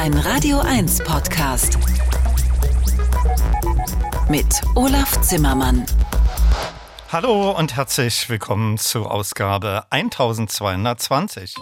Ein Radio 1 Podcast. Mit Olaf Zimmermann. Hallo und herzlich willkommen zu Ausgabe 1220.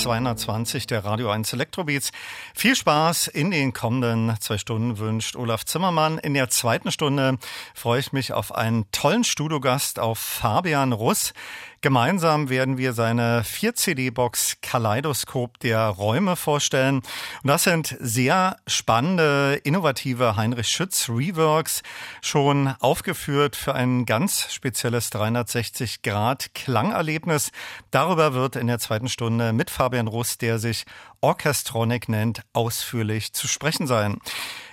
1220 der Radio 1 Elektrobeats. Viel Spaß in den kommenden zwei Stunden wünscht Olaf Zimmermann. In der zweiten Stunde freue ich mich auf einen tollen Studiogast, auf Fabian Russ. Gemeinsam werden wir seine 4-CD-Box Kaleidoskop der Räume vorstellen. Und das sind sehr spannende, innovative Heinrich Schütz Reworks, schon aufgeführt für ein ganz spezielles 360-Grad-Klangerlebnis. Darüber wird in der zweiten Stunde mit Fabian Russ, der sich Orchestronic nennt, ausführlich zu sprechen sein.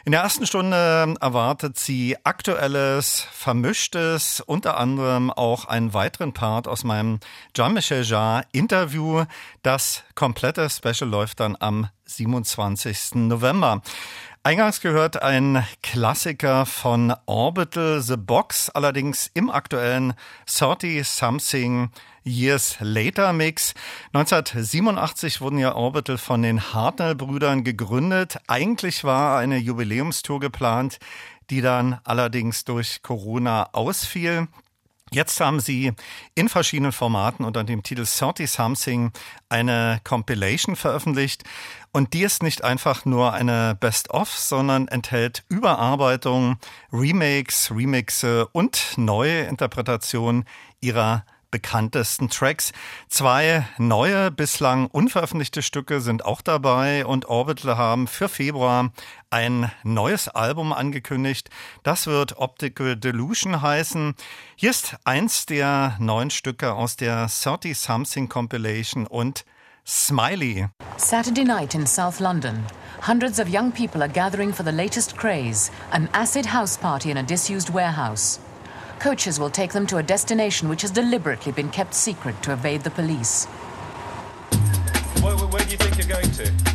In der ersten Stunde erwartet sie aktuelles, vermischtes, unter anderem auch einen weiteren Part aus meinem Jean-Michel Jarre Interview. Das komplette Special läuft dann am 27. November. Eingangs gehört ein Klassiker von Orbital The Box, allerdings im aktuellen 30 Something Years Later Mix. 1987 wurden ja Orbital von den Hartnell-Brüdern gegründet. Eigentlich war eine Jubiläumstour geplant, die dann allerdings durch Corona ausfiel. Jetzt haben sie in verschiedenen Formaten unter dem Titel 30 Something eine Compilation veröffentlicht. Und die ist nicht einfach nur eine Best-of, sondern enthält Überarbeitungen, Remakes, Remixe und neue Interpretationen ihrer bekanntesten Tracks. Zwei neue, bislang unveröffentlichte Stücke sind auch dabei und Orbital haben für Februar ein neues Album angekündigt. Das wird Optical Delusion heißen. Hier ist eins der neuen Stücke aus der 30 Something Compilation und Smiley. Saturday night in South London. Hundreds of young people are gathering for the latest craze, an acid house party in a disused warehouse. Coaches will take them to a destination which has deliberately been kept secret to evade the police. Where, where do you think you're going to?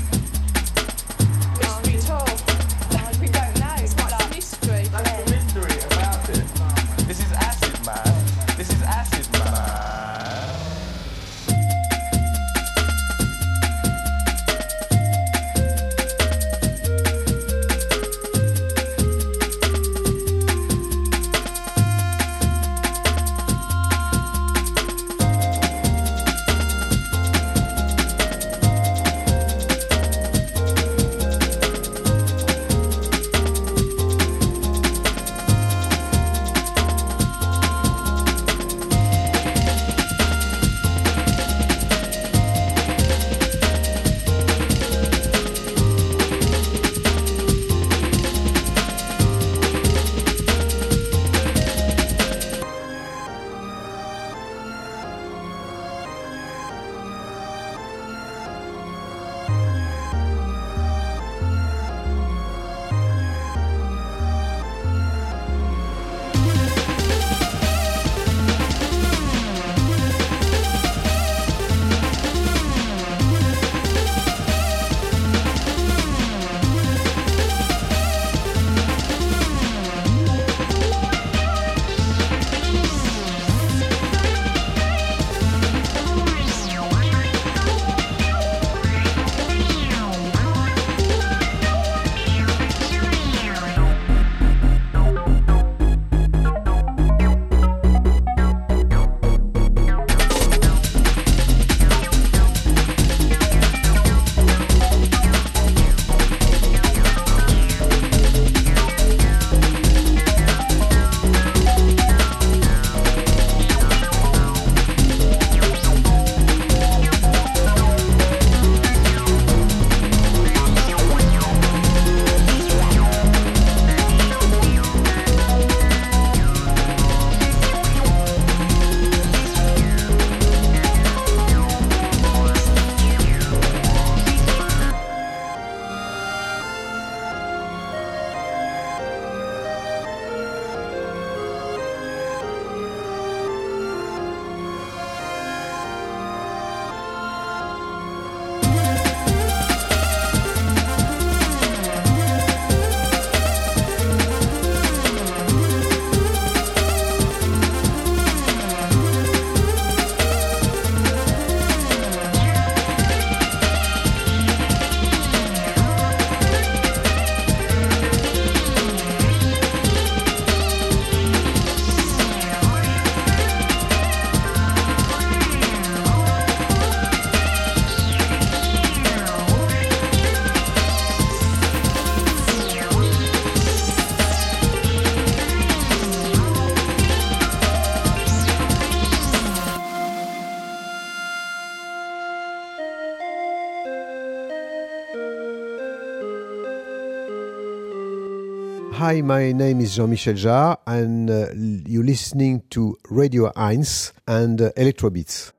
Hi, my name is Jean-Michel Jarre, and uh, you're listening to Radio 1 and uh, Electrobeats.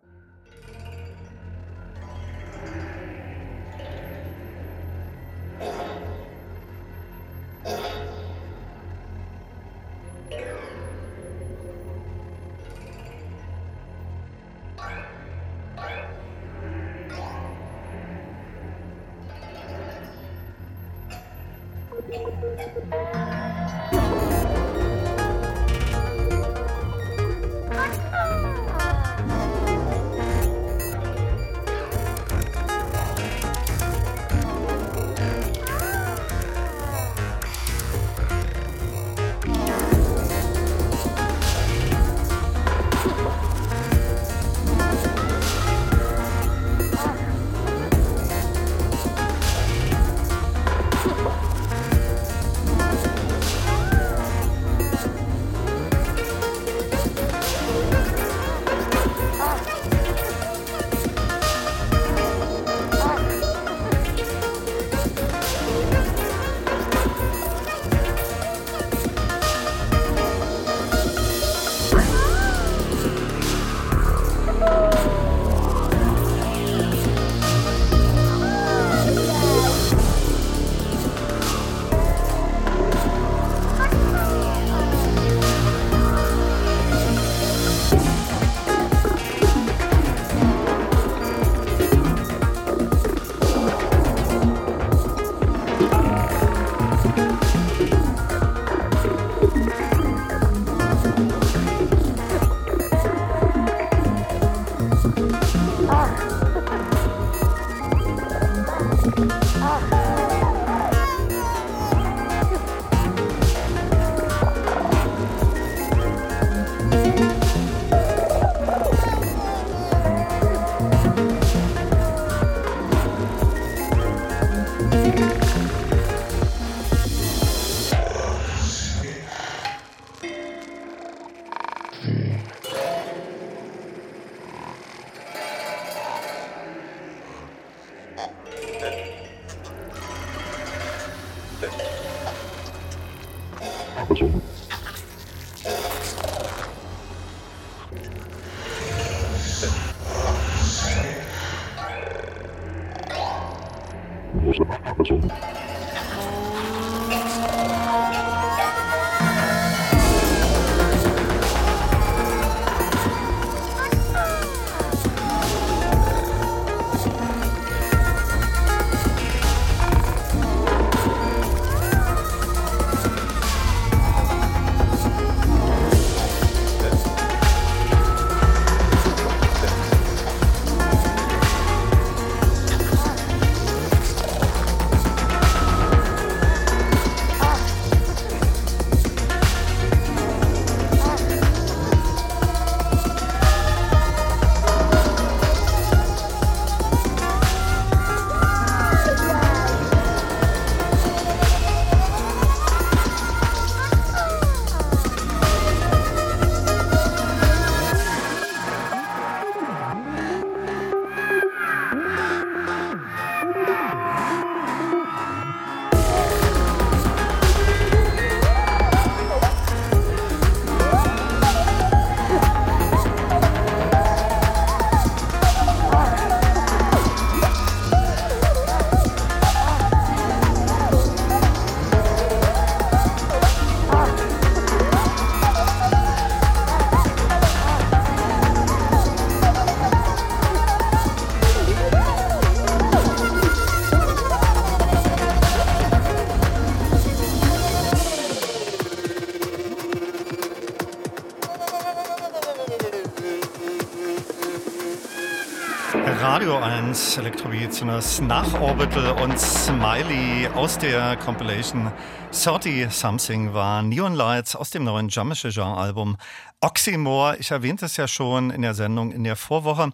1 Electrobeats das nach Orbital und Smiley aus der Compilation 30 Something war Neon Lights aus dem neuen Jamische Jean Album Oxymore. Ich erwähnte es ja schon in der Sendung in der Vorwoche.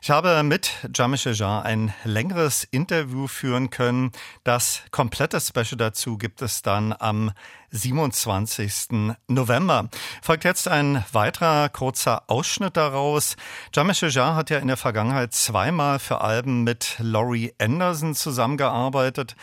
Ich habe mit Jamische Jean ein längeres Interview führen können. Das komplette Special dazu gibt es dann am 27. November. Folgt jetzt ein weiterer kurzer Ausschnitt daraus. Jamische Jean hat ja in der Vergangenheit zweimal für Alben mit Laurie Anderson zusammengearbeitet.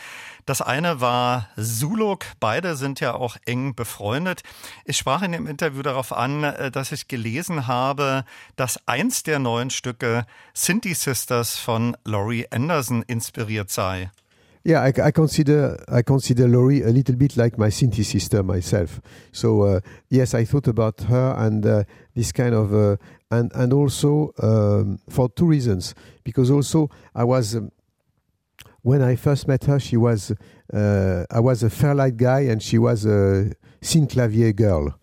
Das eine war Zuluk. Beide sind ja auch eng befreundet. Ich sprach in dem Interview darauf an, äh, dass ich gelesen habe, dass eins der neuen Stücke Cindy Sisters von Laurie Anderson inspiriert sei. Yeah, I, I, consider I consider Laurie a little bit like my Sinti sister myself. So uh, yes, I thought about her and uh, this kind of uh, and and also um, for two reasons because also I was um, when I first met her, she was uh, I was a Fairlight guy, and she was a Synclavier girl.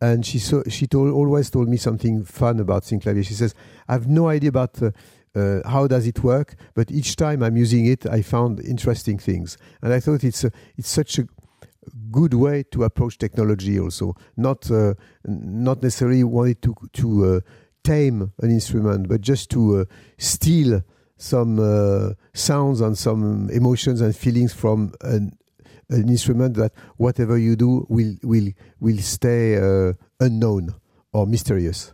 And she so she told always told me something fun about Synclavier. She says, "I have no idea about." Uh, how does it work? But each time I'm using it, I found interesting things, and I thought it's a, it's such a good way to approach technology. Also, not uh, not necessarily wanted to to uh, tame an instrument, but just to uh, steal some uh, sounds and some emotions and feelings from an, an instrument that whatever you do will will will stay uh, unknown or mysterious.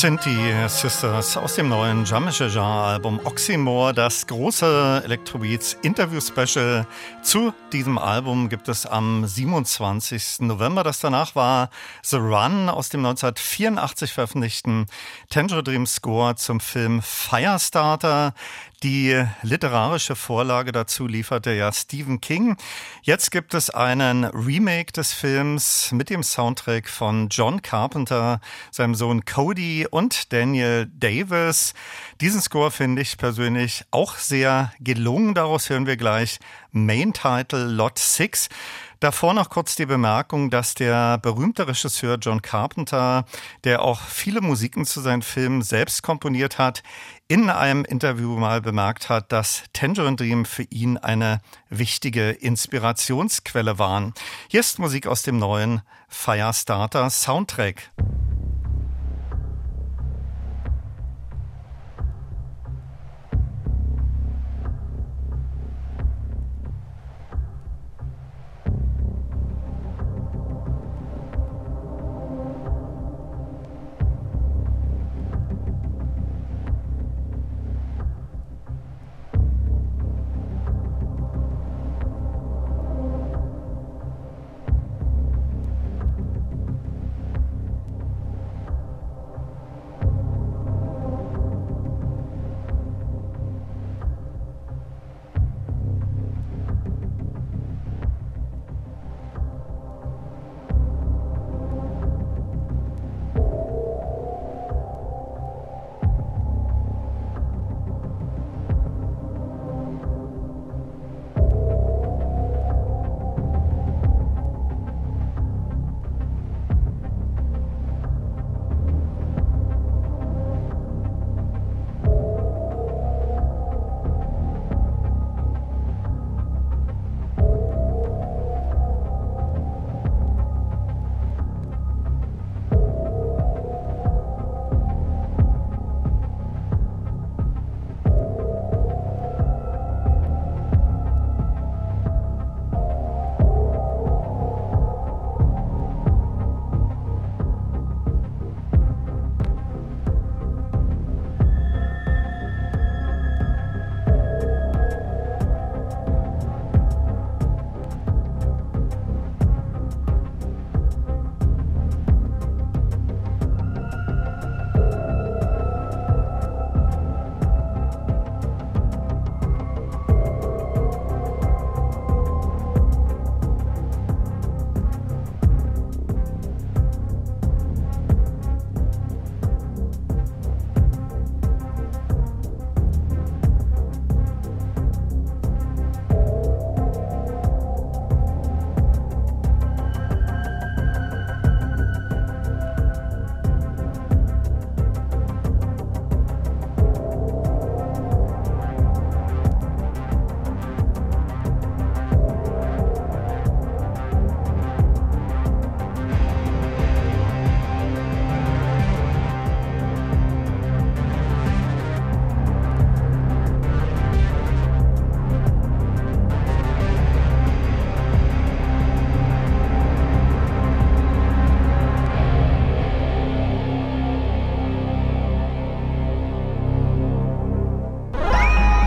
Das sind die Sisters aus dem neuen Jean-Michel-Jean-Album Oxymore, das große Electrobeats Interview-Special. Zu diesem Album gibt es am 27. November, das danach war The Run aus dem 1984 veröffentlichten Tangerine Dream Score zum Film Firestarter. Die literarische Vorlage dazu lieferte ja Stephen King. Jetzt gibt es einen Remake des Films mit dem Soundtrack von John Carpenter, seinem Sohn Cody und Daniel Davis. Diesen Score finde ich persönlich auch sehr gelungen. Daraus hören wir gleich Main Title Lot 6. Davor noch kurz die Bemerkung, dass der berühmte Regisseur John Carpenter, der auch viele Musiken zu seinen Filmen selbst komponiert hat, in einem Interview mal bemerkt hat, dass Tangerine Dream für ihn eine wichtige Inspirationsquelle waren. Hier ist Musik aus dem neuen Firestarter Soundtrack.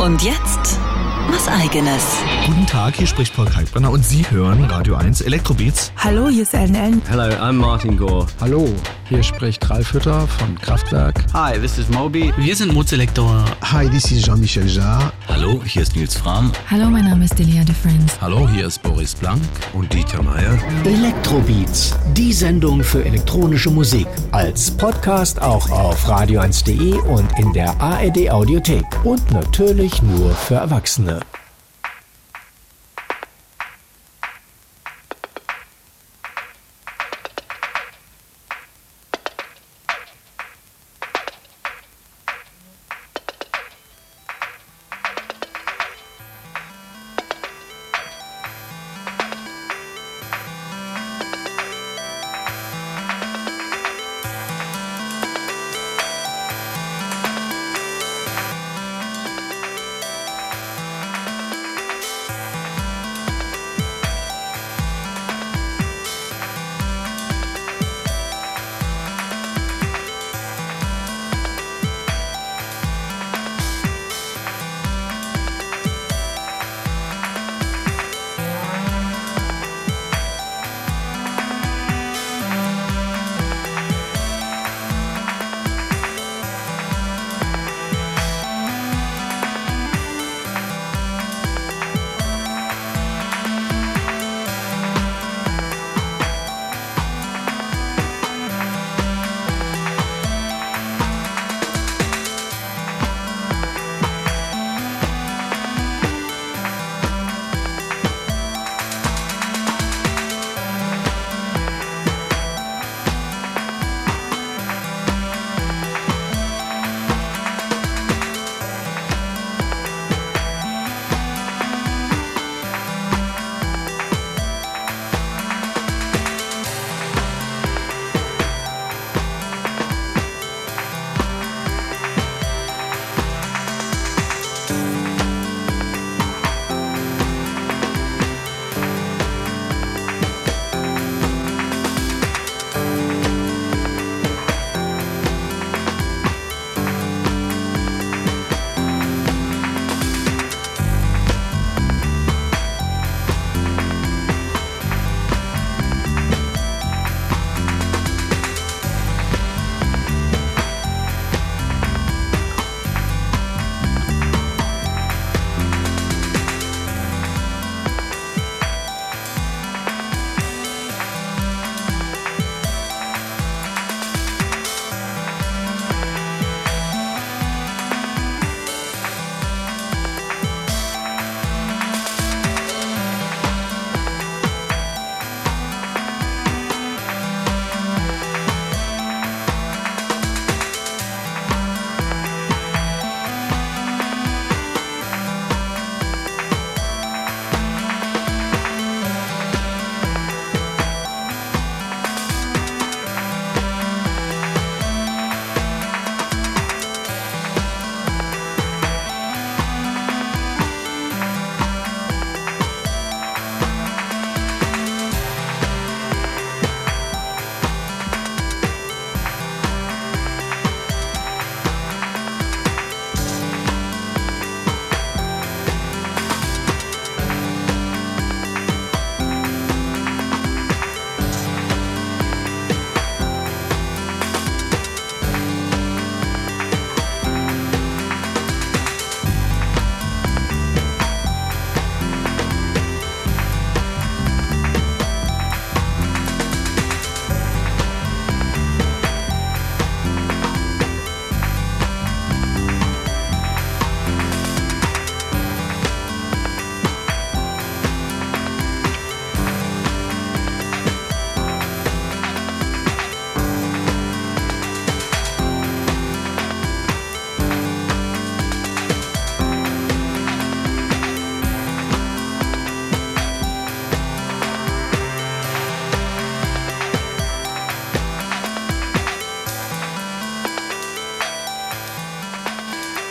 Und jetzt was Eigenes. Guten Tag, hier spricht Paul Kalkbrenner und Sie hören Radio 1 Elektrobeats. Hallo, hier ist Ellen Ellen. Hello, I'm Martin Gore. Hallo, hier spricht Ralf Hütter von Kraftwerk. Hi, this is Moby. Wir sind Mozelektor. Hi, this is Jean-Michel Jarre. Hallo, hier ist Nils Fram. Hallo, mein Name ist Delia de Friends. Hallo, hier ist Boris Blank und Dieter Meier. Elektrobeats, die Sendung für elektronische Musik. Als Podcast auch auf radio1.de und in der ARD Audiothek. Und natürlich nur für Erwachsene.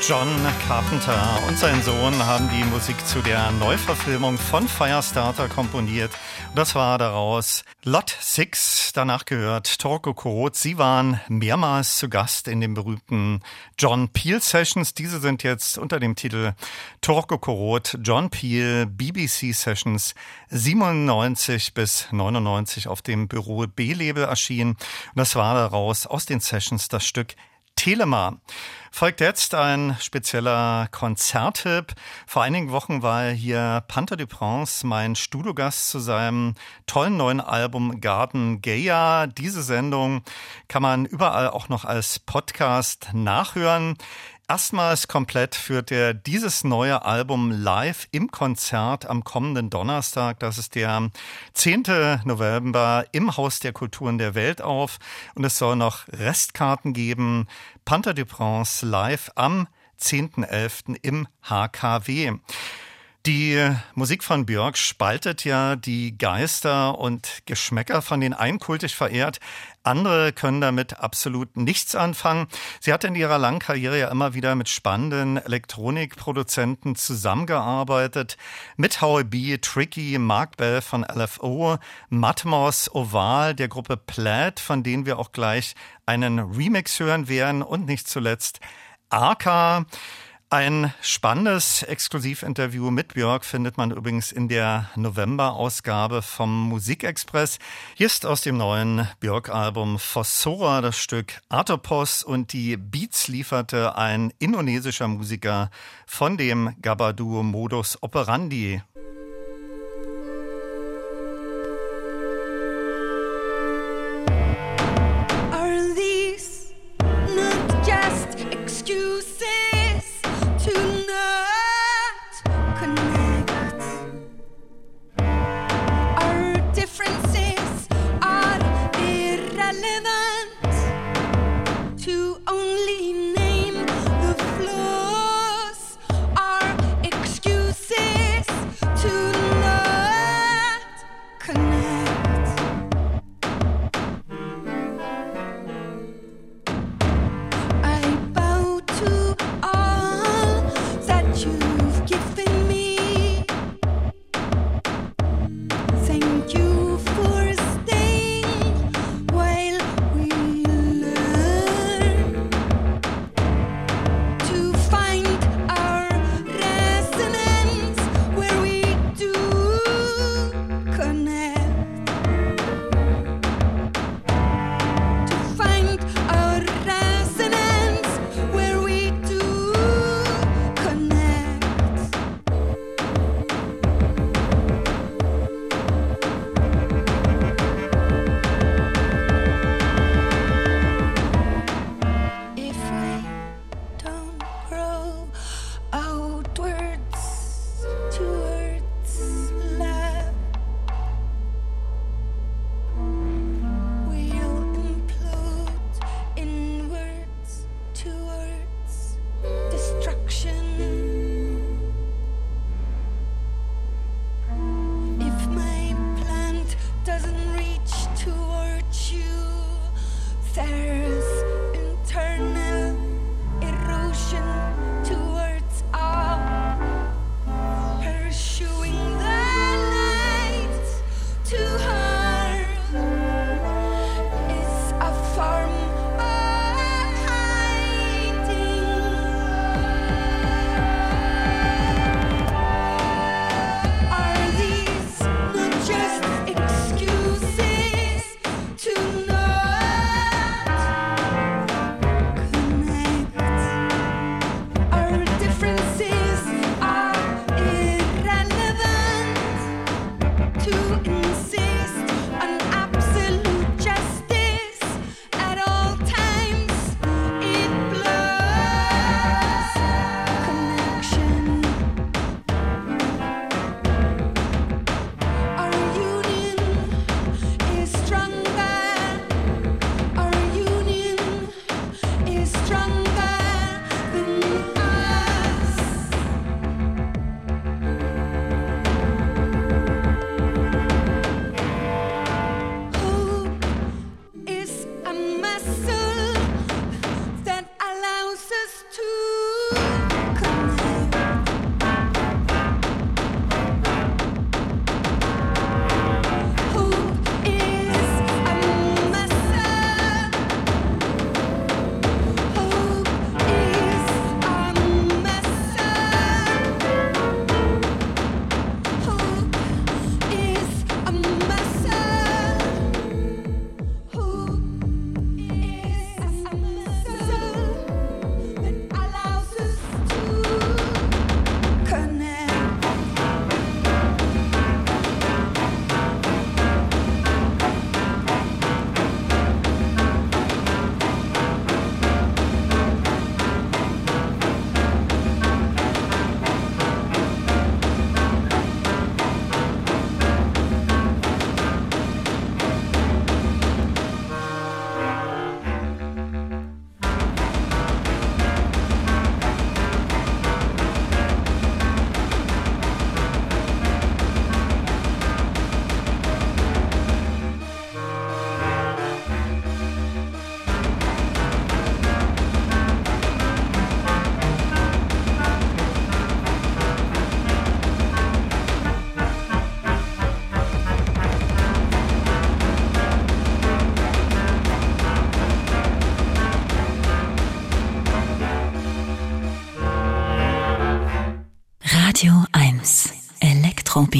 John Carpenter und sein Sohn haben die Musik zu der Neuverfilmung von Firestarter komponiert. Das war daraus Lot 6. Danach gehört Torko Korot. Sie waren mehrmals zu Gast in den berühmten John Peel Sessions. Diese sind jetzt unter dem Titel Torko Korot, John Peel, BBC Sessions 97 bis 99 auf dem Büro B-Label erschienen. Und das war daraus aus den Sessions das Stück Telema. Folgt jetzt ein spezieller Konzerttipp. Vor einigen Wochen war hier Panther du Prince mein Studiogast zu seinem tollen neuen Album Garden Gaia. Diese Sendung kann man überall auch noch als Podcast nachhören. Erstmals komplett führt er dieses neue Album live im Konzert am kommenden Donnerstag. Das ist der 10. November im Haus der Kulturen der Welt auf. Und es soll noch Restkarten geben. Panther du Prince live am 10.11. im HKW. Die Musik von Björk spaltet ja die Geister und Geschmäcker von den einen kultig verehrt. Andere können damit absolut nichts anfangen. Sie hat in ihrer langen Karriere ja immer wieder mit spannenden Elektronikproduzenten zusammengearbeitet. Mit Howie B, Tricky, Mark Bell von LFO, Matmos, Oval der Gruppe Plaid, von denen wir auch gleich einen Remix hören werden und nicht zuletzt Arca. Ein spannendes Exklusivinterview mit Björk findet man übrigens in der November-Ausgabe vom Musikexpress. Hier ist aus dem neuen Björk-Album Fossora das Stück Artopos und die Beats lieferte ein indonesischer Musiker von dem Gabadu Modus Operandi.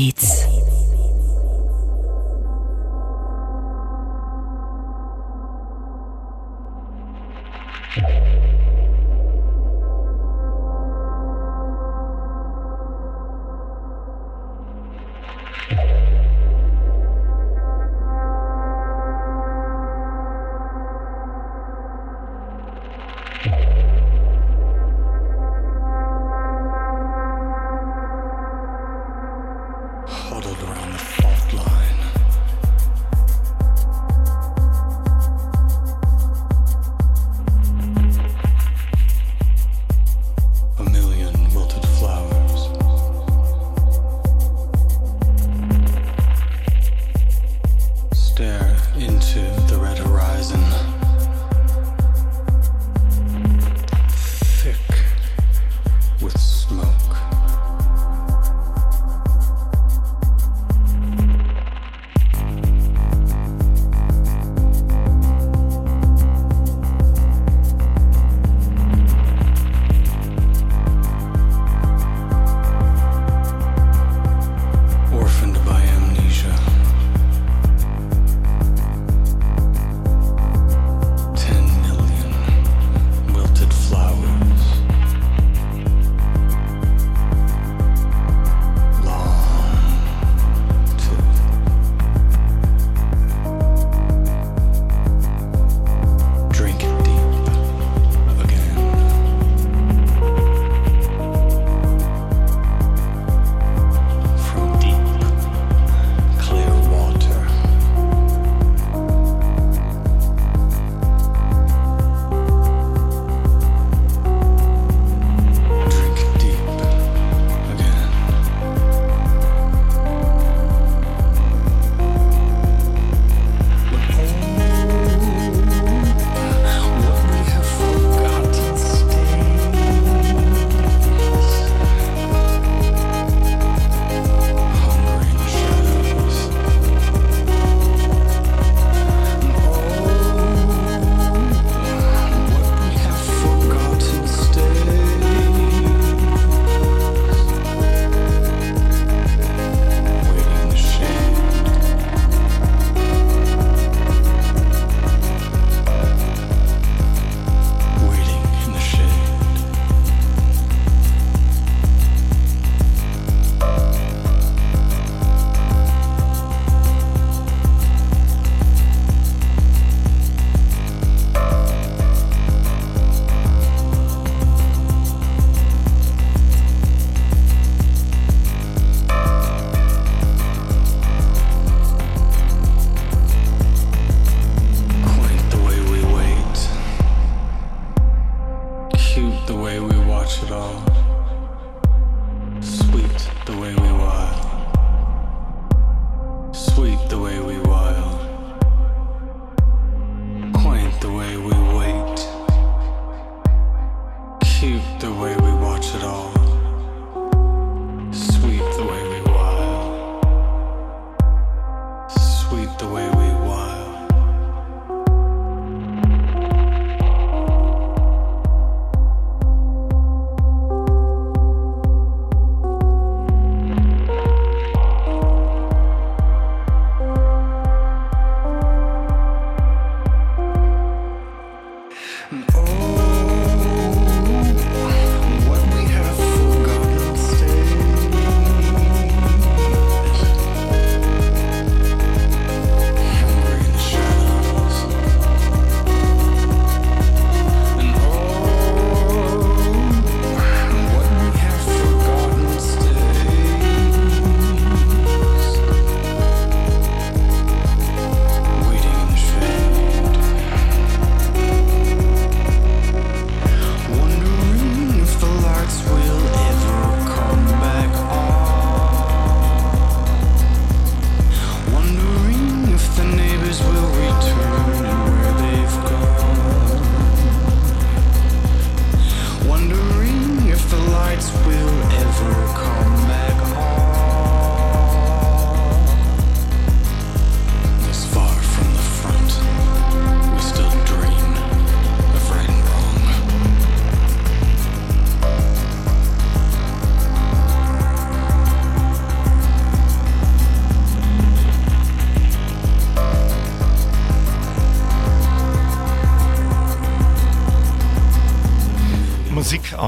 Electrobeats.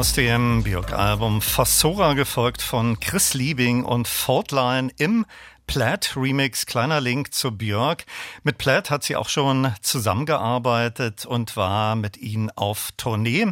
Aus dem Björk-Album Fossora, gefolgt von Chris Liebing und Faultline im Plaid Remix, kleiner Link zu Björk. Mit Plaid hat sie auch schon zusammengearbeitet und war mit ihnen auf Tournee.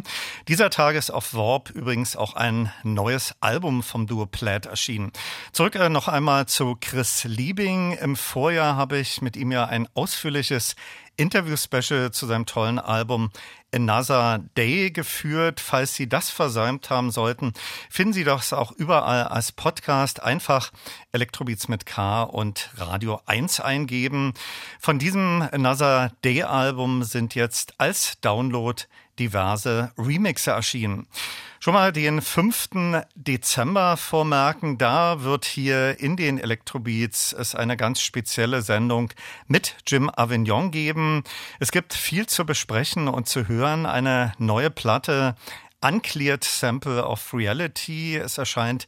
Dieser Tage ist auf Warp übrigens auch ein neues Album vom Duo Plaid erschienen. Zurück äh, noch einmal zu Chris Liebing. Im Vorjahr habe ich mit ihm ja ein ausführliches Interview-Special zu seinem tollen Album Another Day geführt. Falls Sie das versäumt haben sollten, finden Sie das auch überall als Podcast. Einfach Elektrobeats mit K und Radio 1 eingeben. Von diesem Another Day Album sind jetzt als Download diverse Remixe erschienen. Schon mal den 5. Dezember vormerken, da wird hier in den Elektrobeats es eine ganz spezielle Sendung mit Jim Avignon geben. Es gibt viel zu besprechen und zu hören. Eine neue Platte, Uncleared Sample of Reality. Es erscheint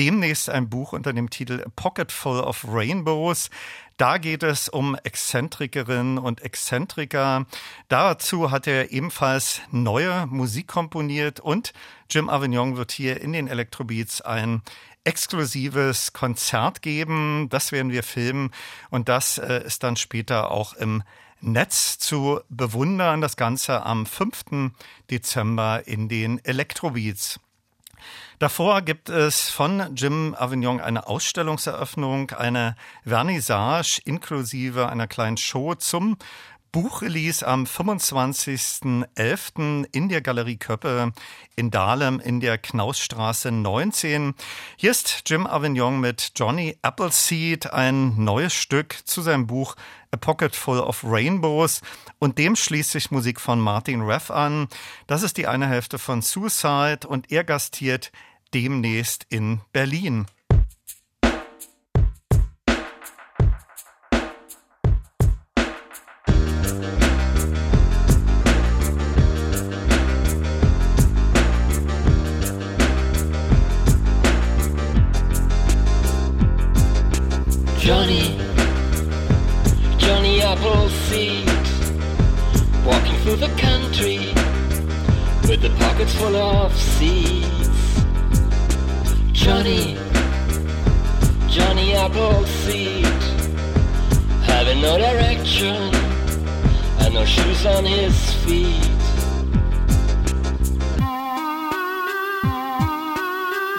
demnächst ein Buch unter dem Titel Pocket Full of Rainbows. Da geht es um Exzentrikerinnen und Exzentriker. Dazu hat er ebenfalls neue Musik komponiert und Jim Avignon wird hier in den Electrobeats ein exklusives Konzert geben. Das werden wir filmen und das äh, ist dann später auch im Netz zu bewundern. Das Ganze am 5. Dezember in den Electrobeats. Davor gibt es von Jim Avignon eine Ausstellungseröffnung, eine Vernissage inklusive einer kleinen Show zum Buchrelease am 25.11. in der Galerie Köppe in Dahlem in der Knausstraße 19. Hier ist Jim Avignon mit Johnny Appleseed, ein neues Stück zu seinem Buch A Pocket Full of Rainbows und dem schließt sich Musik von Martin Reff an. Das ist die eine Hälfte von Suicide und er gastiert demnächst in Berlin. Johnny, Johnny Appleseed, walking through the country with the pockets full of seeds. Johnny, Johnny Appleseed, having no direction and no shoes on his feet.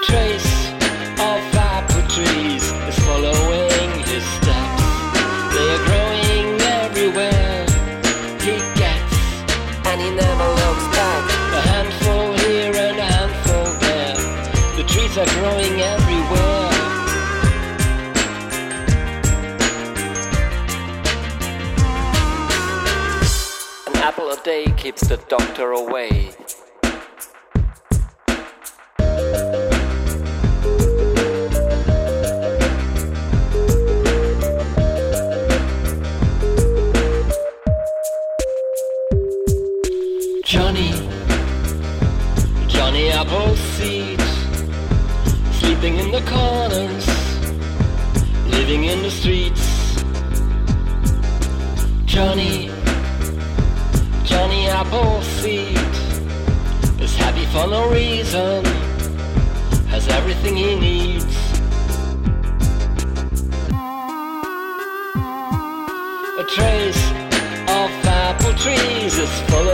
Trace keeps the doctor away. Johnny, Johnny Appleseed, sleeping in the corners, living in the streets. Johnny, Johnny Appleseed, is happy for no reason, has everything he needs. A trace of apple trees is following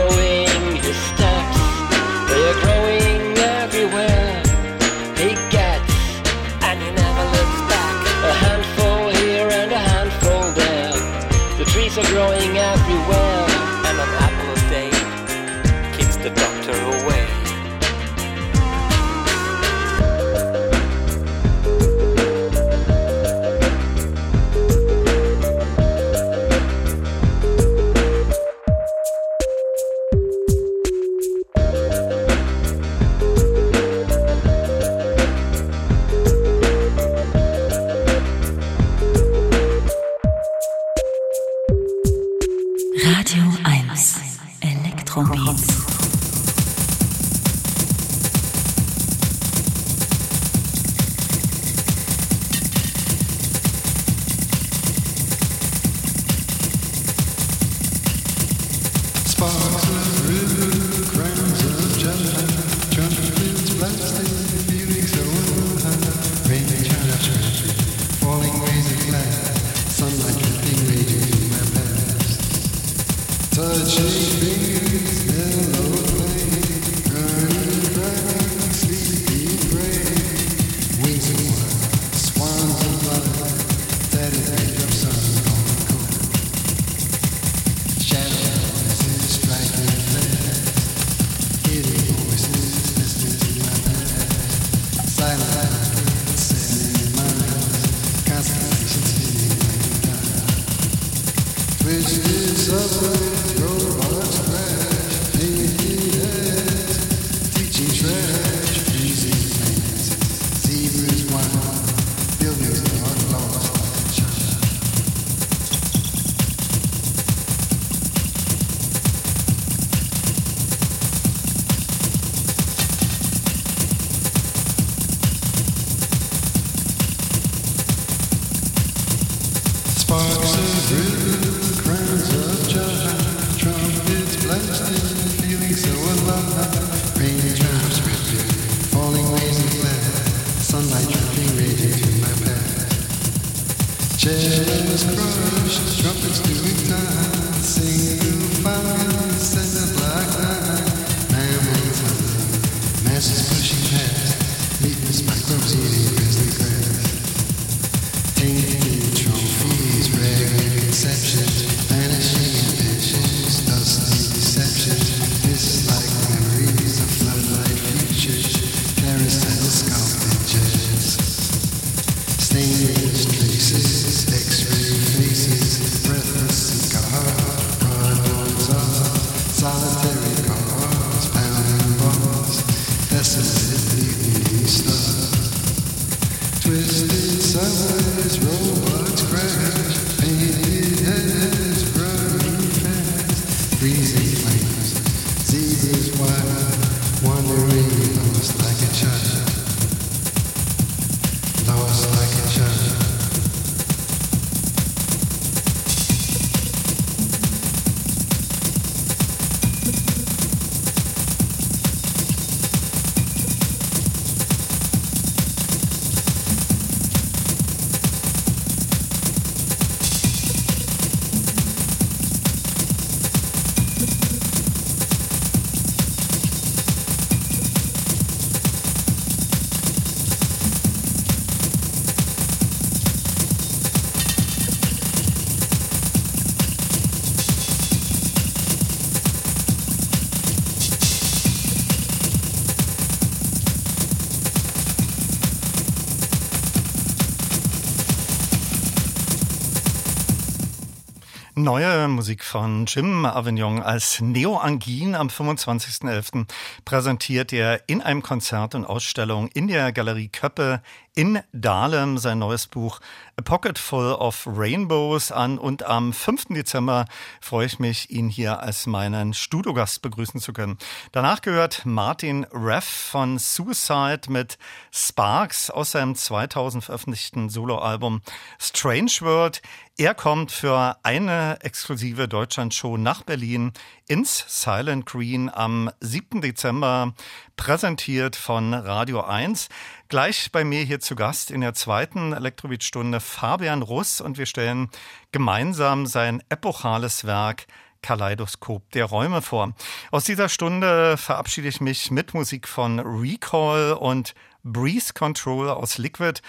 Neue Musik von Jim Avignon als Neo Angin am 25.11. präsentiert er in einem Konzert und Ausstellung in der Galerie Köppe in Dahlem sein neues Buch A Pocket Full of Rainbows an und am 5. Dezember freue ich mich, ihn hier als meinen Studiogast begrüßen zu können. Danach gehört Martin Reff von Suicide mit Sparks aus seinem 2000 veröffentlichten Soloalbum Strange World. Er kommt für eine exklusive Deutschlandshow nach Berlin ins Silent Green am 7. Dezember, präsentiert von Radio 1. Gleich bei mir hier zu Gast in der zweiten Elektrobeat-Stunde Fabian Russ und wir stellen gemeinsam sein epochales Werk Kaleidoskop der Räume vor. Aus dieser Stunde verabschiede ich mich mit Musik von Recall und Breeze Control aus Liquid.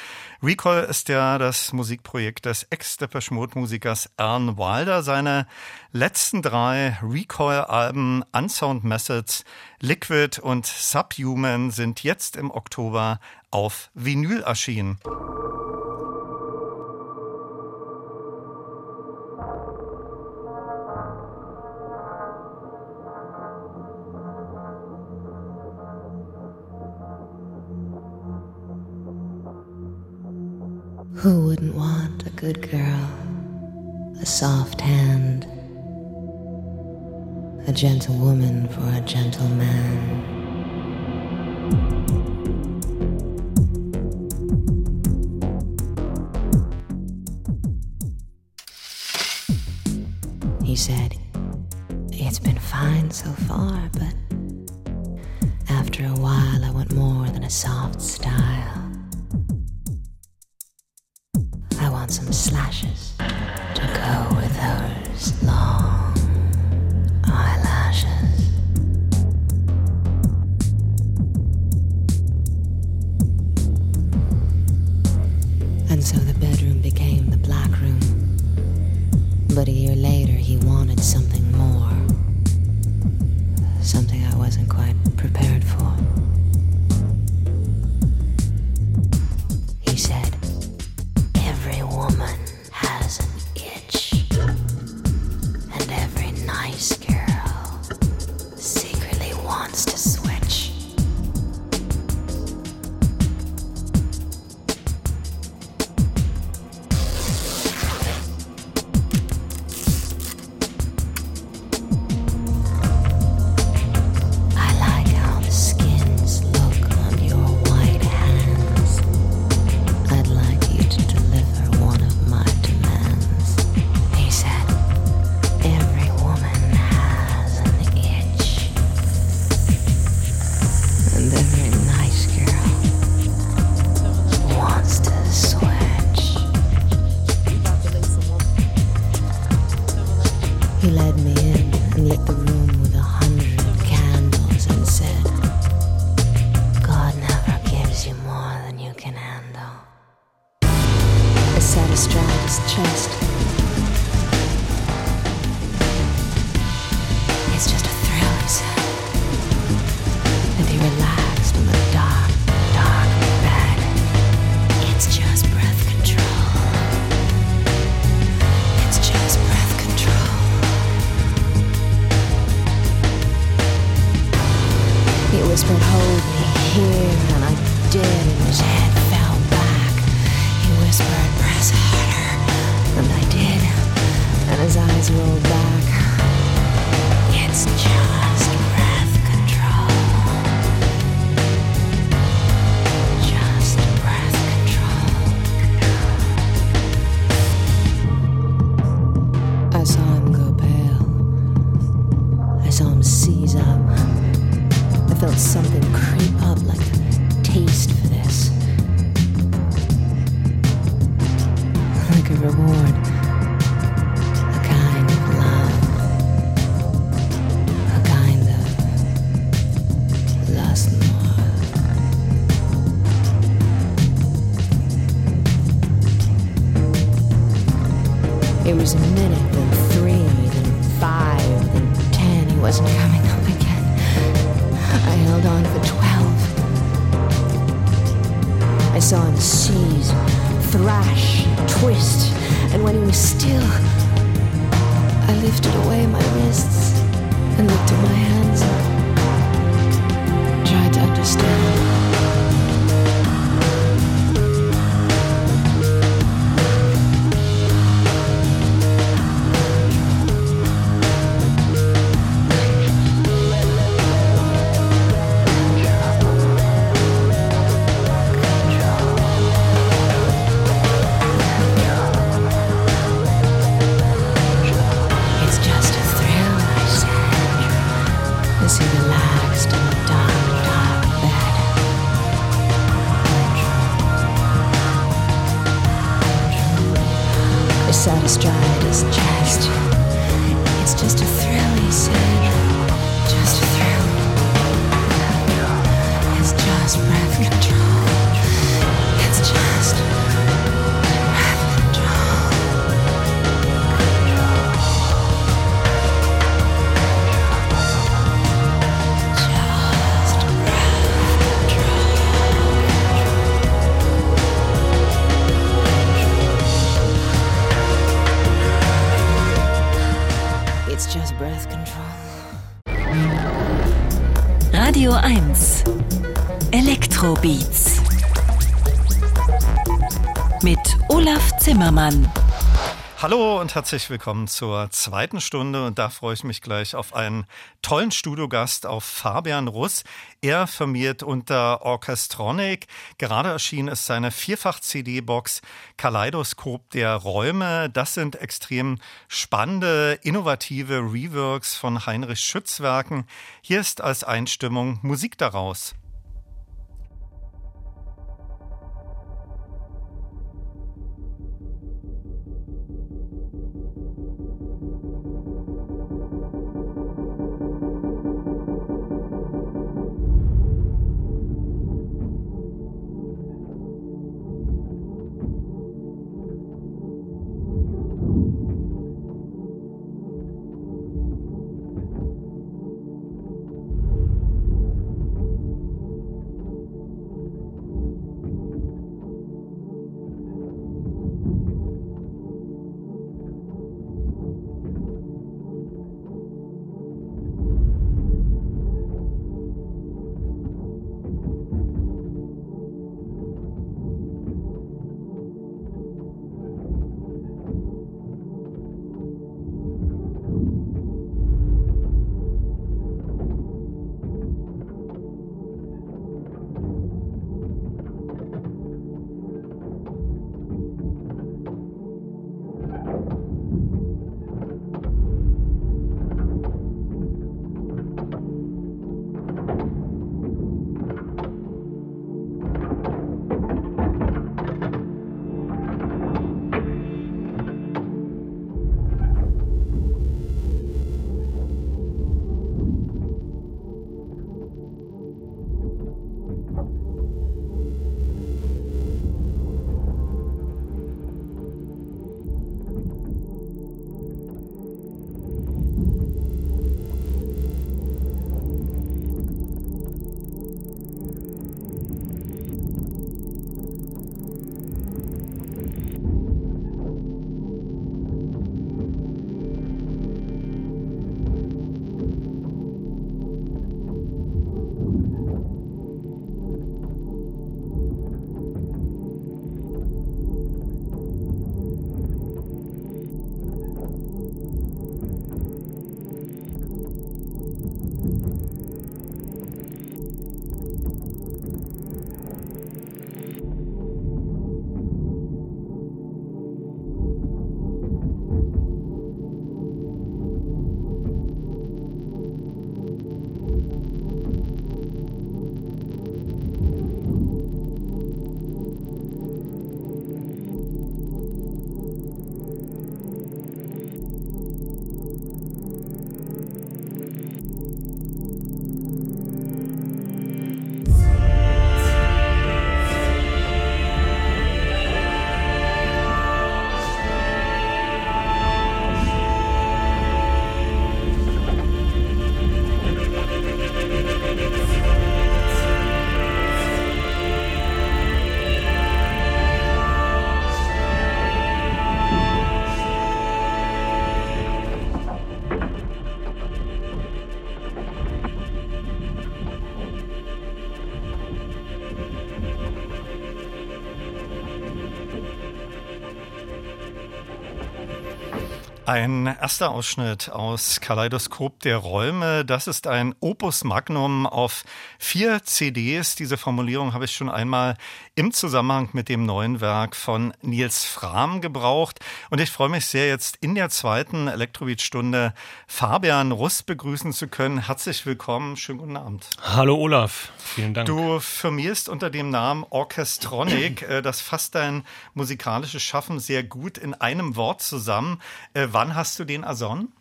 Recall ist ja das Musikprojekt des Ex-Depeche Mode-Musikers Alan Wilder. Seine letzten drei Recall-Alben Unsound Methods, Liquid und Subhuman sind jetzt im Oktober auf Vinyl erschienen. Who wouldn't want a good girl, a soft hand, a gentle woman for a gentle man? He said, It's been fine so far, but after a while I want more than a soft style. Some slashes to go with those long his chest. Hamann. Hallo und herzlich willkommen zur zweiten Stunde. Und da freue ich mich gleich auf einen tollen Studiogast, auf Fabian Russ. Er firmiert unter Orchestronic. Gerade erschienen ist seine Vierfach-CD-Box Kaleidoskop der Räume. Das sind extrem spannende, innovative Reworks von Heinrich Schütz Werken. Hier ist als Einstimmung Musik daraus. Ein erster Ausschnitt aus Kaleidoskop der Räume. Das ist ein Opus Magnum auf vier CDs. Diese Formulierung habe ich schon einmal im Zusammenhang mit dem neuen Werk von Nils Frahm gebraucht. Und ich freue mich sehr, jetzt in der zweiten Elektrobeat-Stunde Fabian Russ begrüßen zu können. Herzlich willkommen. Schönen guten Abend. Hallo Olaf. Vielen Dank. Du firmierst unter dem Namen Orchestronic. Äh, Das fasst dein musikalisches Schaffen sehr gut in einem Wort zusammen. Wann hast du den ersonnen?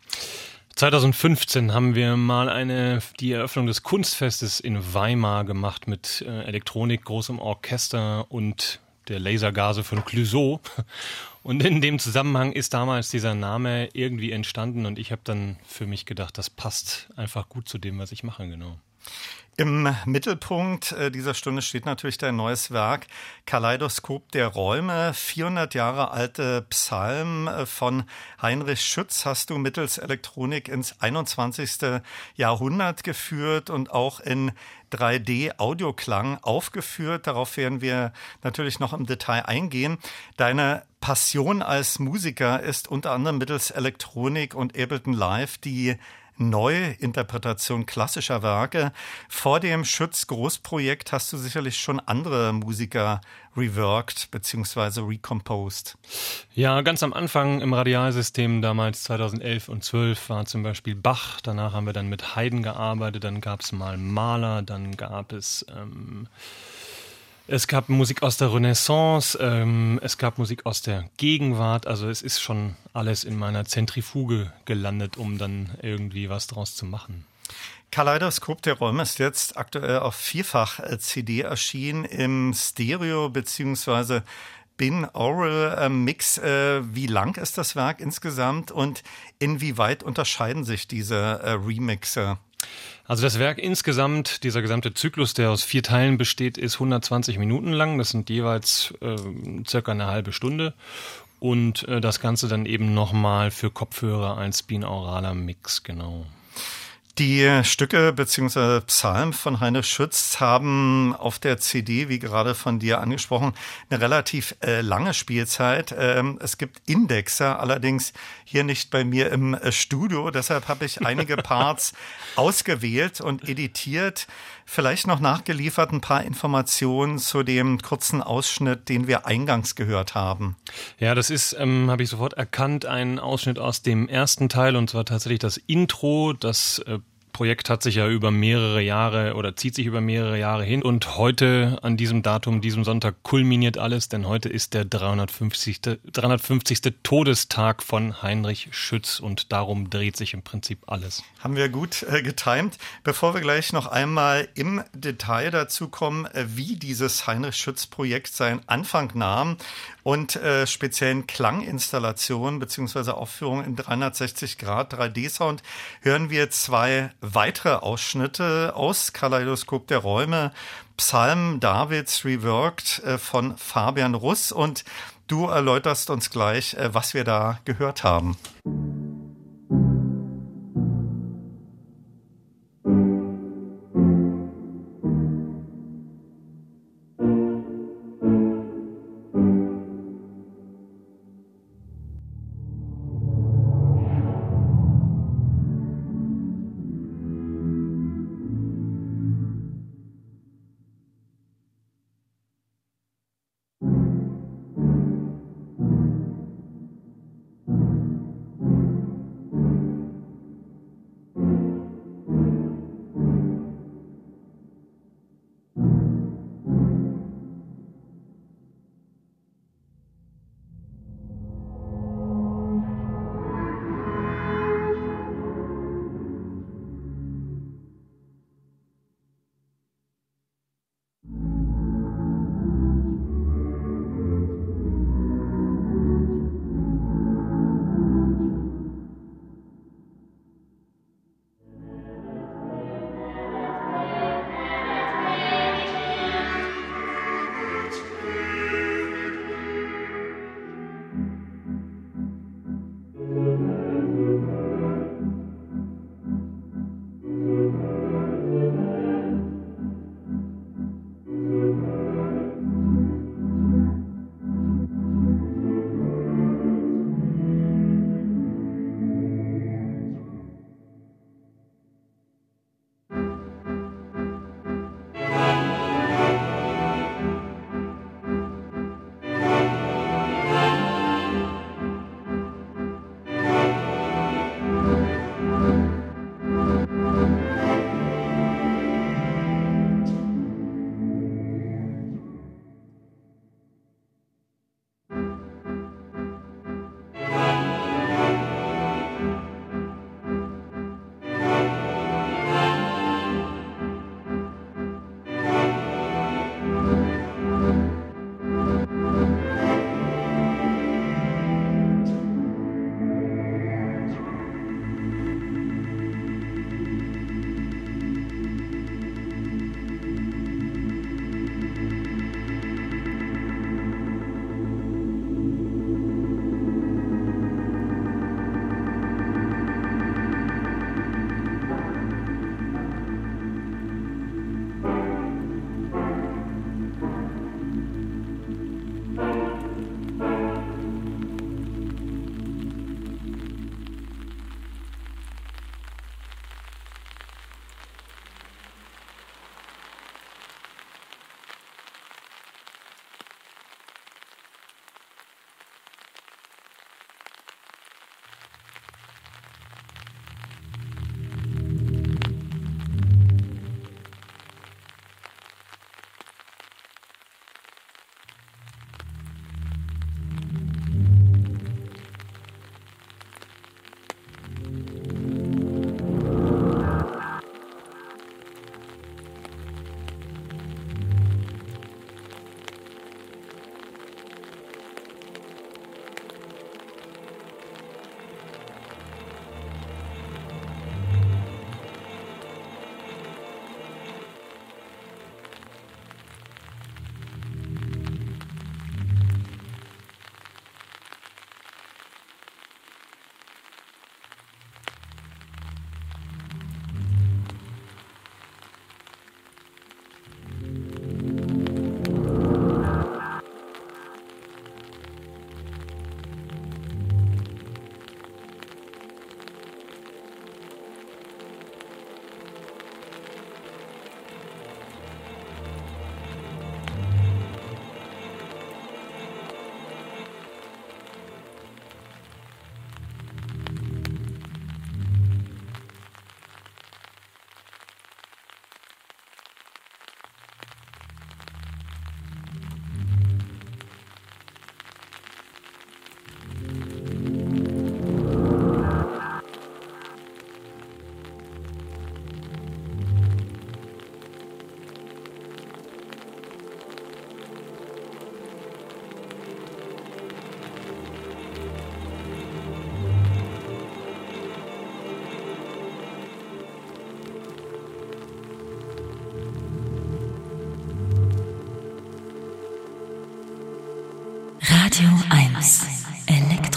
2015 haben wir mal eine, die Eröffnung des Kunstfestes in Weimar gemacht mit äh, Elektronik, großem Orchester und der Lasergase von Clouseau. Und in dem Zusammenhang ist damals dieser Name irgendwie entstanden und ich habe dann für mich gedacht, das passt einfach gut zu dem, was ich mache, genau. Im Mittelpunkt äh, dieser Stunde steht natürlich dein neues Werk Kaleidoskop der Räume. 400 Jahre alte Psalmen äh, von Heinrich Schütz hast du mittels Elektronik ins 21. Jahrhundert geführt und auch in 3D-Audioklang aufgeführt. Darauf werden wir natürlich noch im Detail eingehen. Deine Passion als Musiker ist unter anderem mittels Elektronik und Ableton Live die Neuinterpretation klassischer Werke. Vor dem Schütz-Großprojekt hast du sicherlich schon andere Musiker reworked bzw. recomposed. Ja, ganz am Anfang im Radialsystem, damals 2011 und 12, war zum Beispiel Bach. Danach haben wir dann mit Haydn gearbeitet. Dann gab es mal Mahler. Dann gab es... Ähm es gab Musik aus der Renaissance, ähm, es gab Musik aus der Gegenwart, also es ist schon alles in meiner Zentrifuge gelandet, um dann irgendwie was draus zu machen. Kaleidoskop der Räume ist jetzt aktuell auf vierfach CD erschienen im Stereo beziehungsweise Binaural äh, Mix. Äh, wie lang ist das Werk insgesamt und inwieweit unterscheiden sich diese äh, Remixe? Also das Werk insgesamt, dieser gesamte Zyklus, der aus vier Teilen besteht, ist 120 Minuten lang. Das sind jeweils äh, circa eine halbe Stunde. Und äh, das Ganze dann eben nochmal für Kopfhörer als binauraler Mix, genau. Die Stücke bzw. Psalmen von Heinrich Schütz haben auf der CD, wie gerade von dir angesprochen, eine relativ äh, lange Spielzeit. Ähm, es gibt Indexer, allerdings hier nicht bei mir im äh, Studio. Deshalb habe ich einige Parts ausgewählt und editiert. Vielleicht noch nachgeliefert ein paar Informationen zu dem kurzen Ausschnitt, den wir eingangs gehört haben. Ja, das ist, ähm, habe ich sofort erkannt, ein Ausschnitt aus dem ersten Teil und zwar tatsächlich das Intro, das äh, Projekt hat sich ja über mehrere Jahre oder zieht sich über mehrere Jahre hin und heute an diesem Datum, diesem Sonntag kulminiert alles, denn heute ist der 350. 350. Todestag von Heinrich Schütz und darum dreht sich im Prinzip alles. Haben wir gut äh, getimt. Bevor wir gleich noch einmal im Detail dazu kommen, äh, wie dieses Heinrich Schütz Projekt seinen Anfang nahm und äh, speziellen Klanginstallationen beziehungsweise Aufführungen in 360 Grad 3D-Sound hören wir zwei weitere Ausschnitte aus Kaleidoskop der Räume, Psalm Davids Reworked äh, von Fabian Russ und du erläuterst uns gleich, äh, was wir da gehört haben.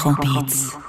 Elektrobeats.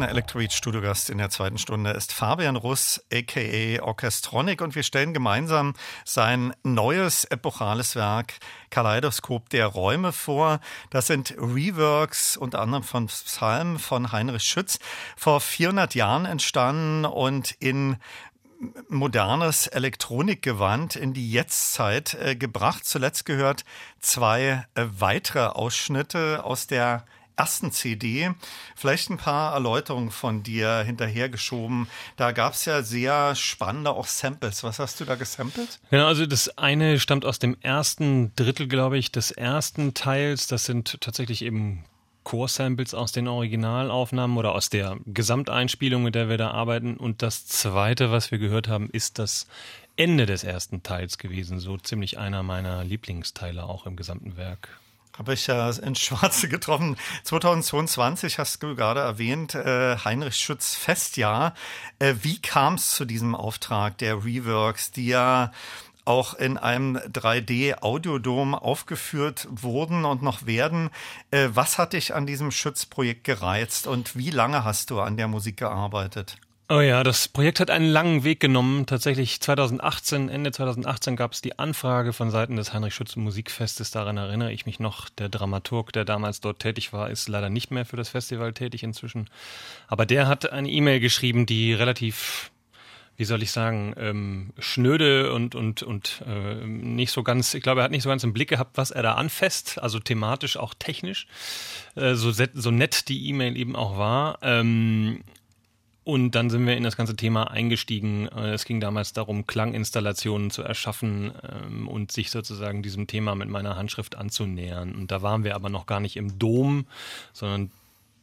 Mein Electrobeat Studiogast in der zweiten Stunde ist Fabian Russ, aka Orchestronic, und wir stellen gemeinsam sein neues epochales Werk Kaleidoskop der Räume vor. Das sind Reworks unter anderem von Psalm von Heinrich Schütz, vor 400 Jahren entstanden und in modernes Elektronikgewand in die Jetztzeit äh, gebracht. Zuletzt gehört zwei äh, weitere Ausschnitte aus der ersten CD. Vielleicht ein paar Erläuterungen von dir hinterhergeschoben. Da gab es ja sehr spannende auch Samples. Was hast du da gesampelt? Genau, also das eine stammt aus dem ersten Drittel, glaube ich, des ersten Teils. Das sind tatsächlich eben Core-Samples aus den Originalaufnahmen oder aus der Gesamteinspielung, mit der wir da arbeiten. Und das zweite, was wir gehört haben, ist das Ende des ersten Teils gewesen. So ziemlich einer meiner Lieblingsteile auch im gesamten Werk. Habe ich ja ins Schwarze getroffen. 2022 hast du gerade erwähnt, äh, Heinrich Schütz Festjahr. Äh, wie kam es zu diesem Auftrag der Reworks, die ja auch in einem 3D-Audiodom aufgeführt wurden und noch werden. Äh, was hat dich an diesem Schützprojekt gereizt und wie lange hast du an der Musik gearbeitet? Oh ja, das Projekt hat einen langen Weg genommen. Tatsächlich 2018, Ende 2018 gab es die Anfrage von Seiten des Heinrich Schütz Musikfestes. Daran erinnere ich mich noch. Der Dramaturg, der damals dort tätig war, ist leider nicht mehr für das Festival tätig inzwischen. Aber der hat eine E-Mail geschrieben, die relativ wie soll ich sagen, ähm, schnöde und, und, und äh, nicht so ganz, ich glaube, er hat nicht so ganz im Blick gehabt, was er da anfasst, also thematisch, auch technisch, äh, so, so nett die E-Mail eben auch war. Ähm, und dann sind wir in das ganze Thema eingestiegen. Äh, Es ging damals darum, Klanginstallationen zu erschaffen ähm, und sich sozusagen diesem Thema mit meiner Handschrift anzunähern. Und da waren wir aber noch gar nicht im Dom, sondern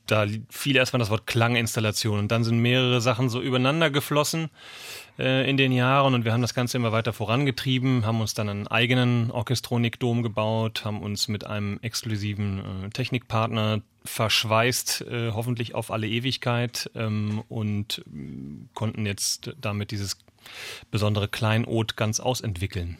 da fiel erstmal das Wort Klanginstallation und dann sind mehrere Sachen so übereinander geflossen äh, in den Jahren und wir haben das Ganze immer weiter vorangetrieben, haben uns dann einen eigenen Orchestronikdom gebaut, haben uns mit einem exklusiven äh, Technikpartner verschweißt, äh, hoffentlich auf alle Ewigkeit ähm, und äh, konnten jetzt damit dieses besondere Kleinod ganz ausentwickeln.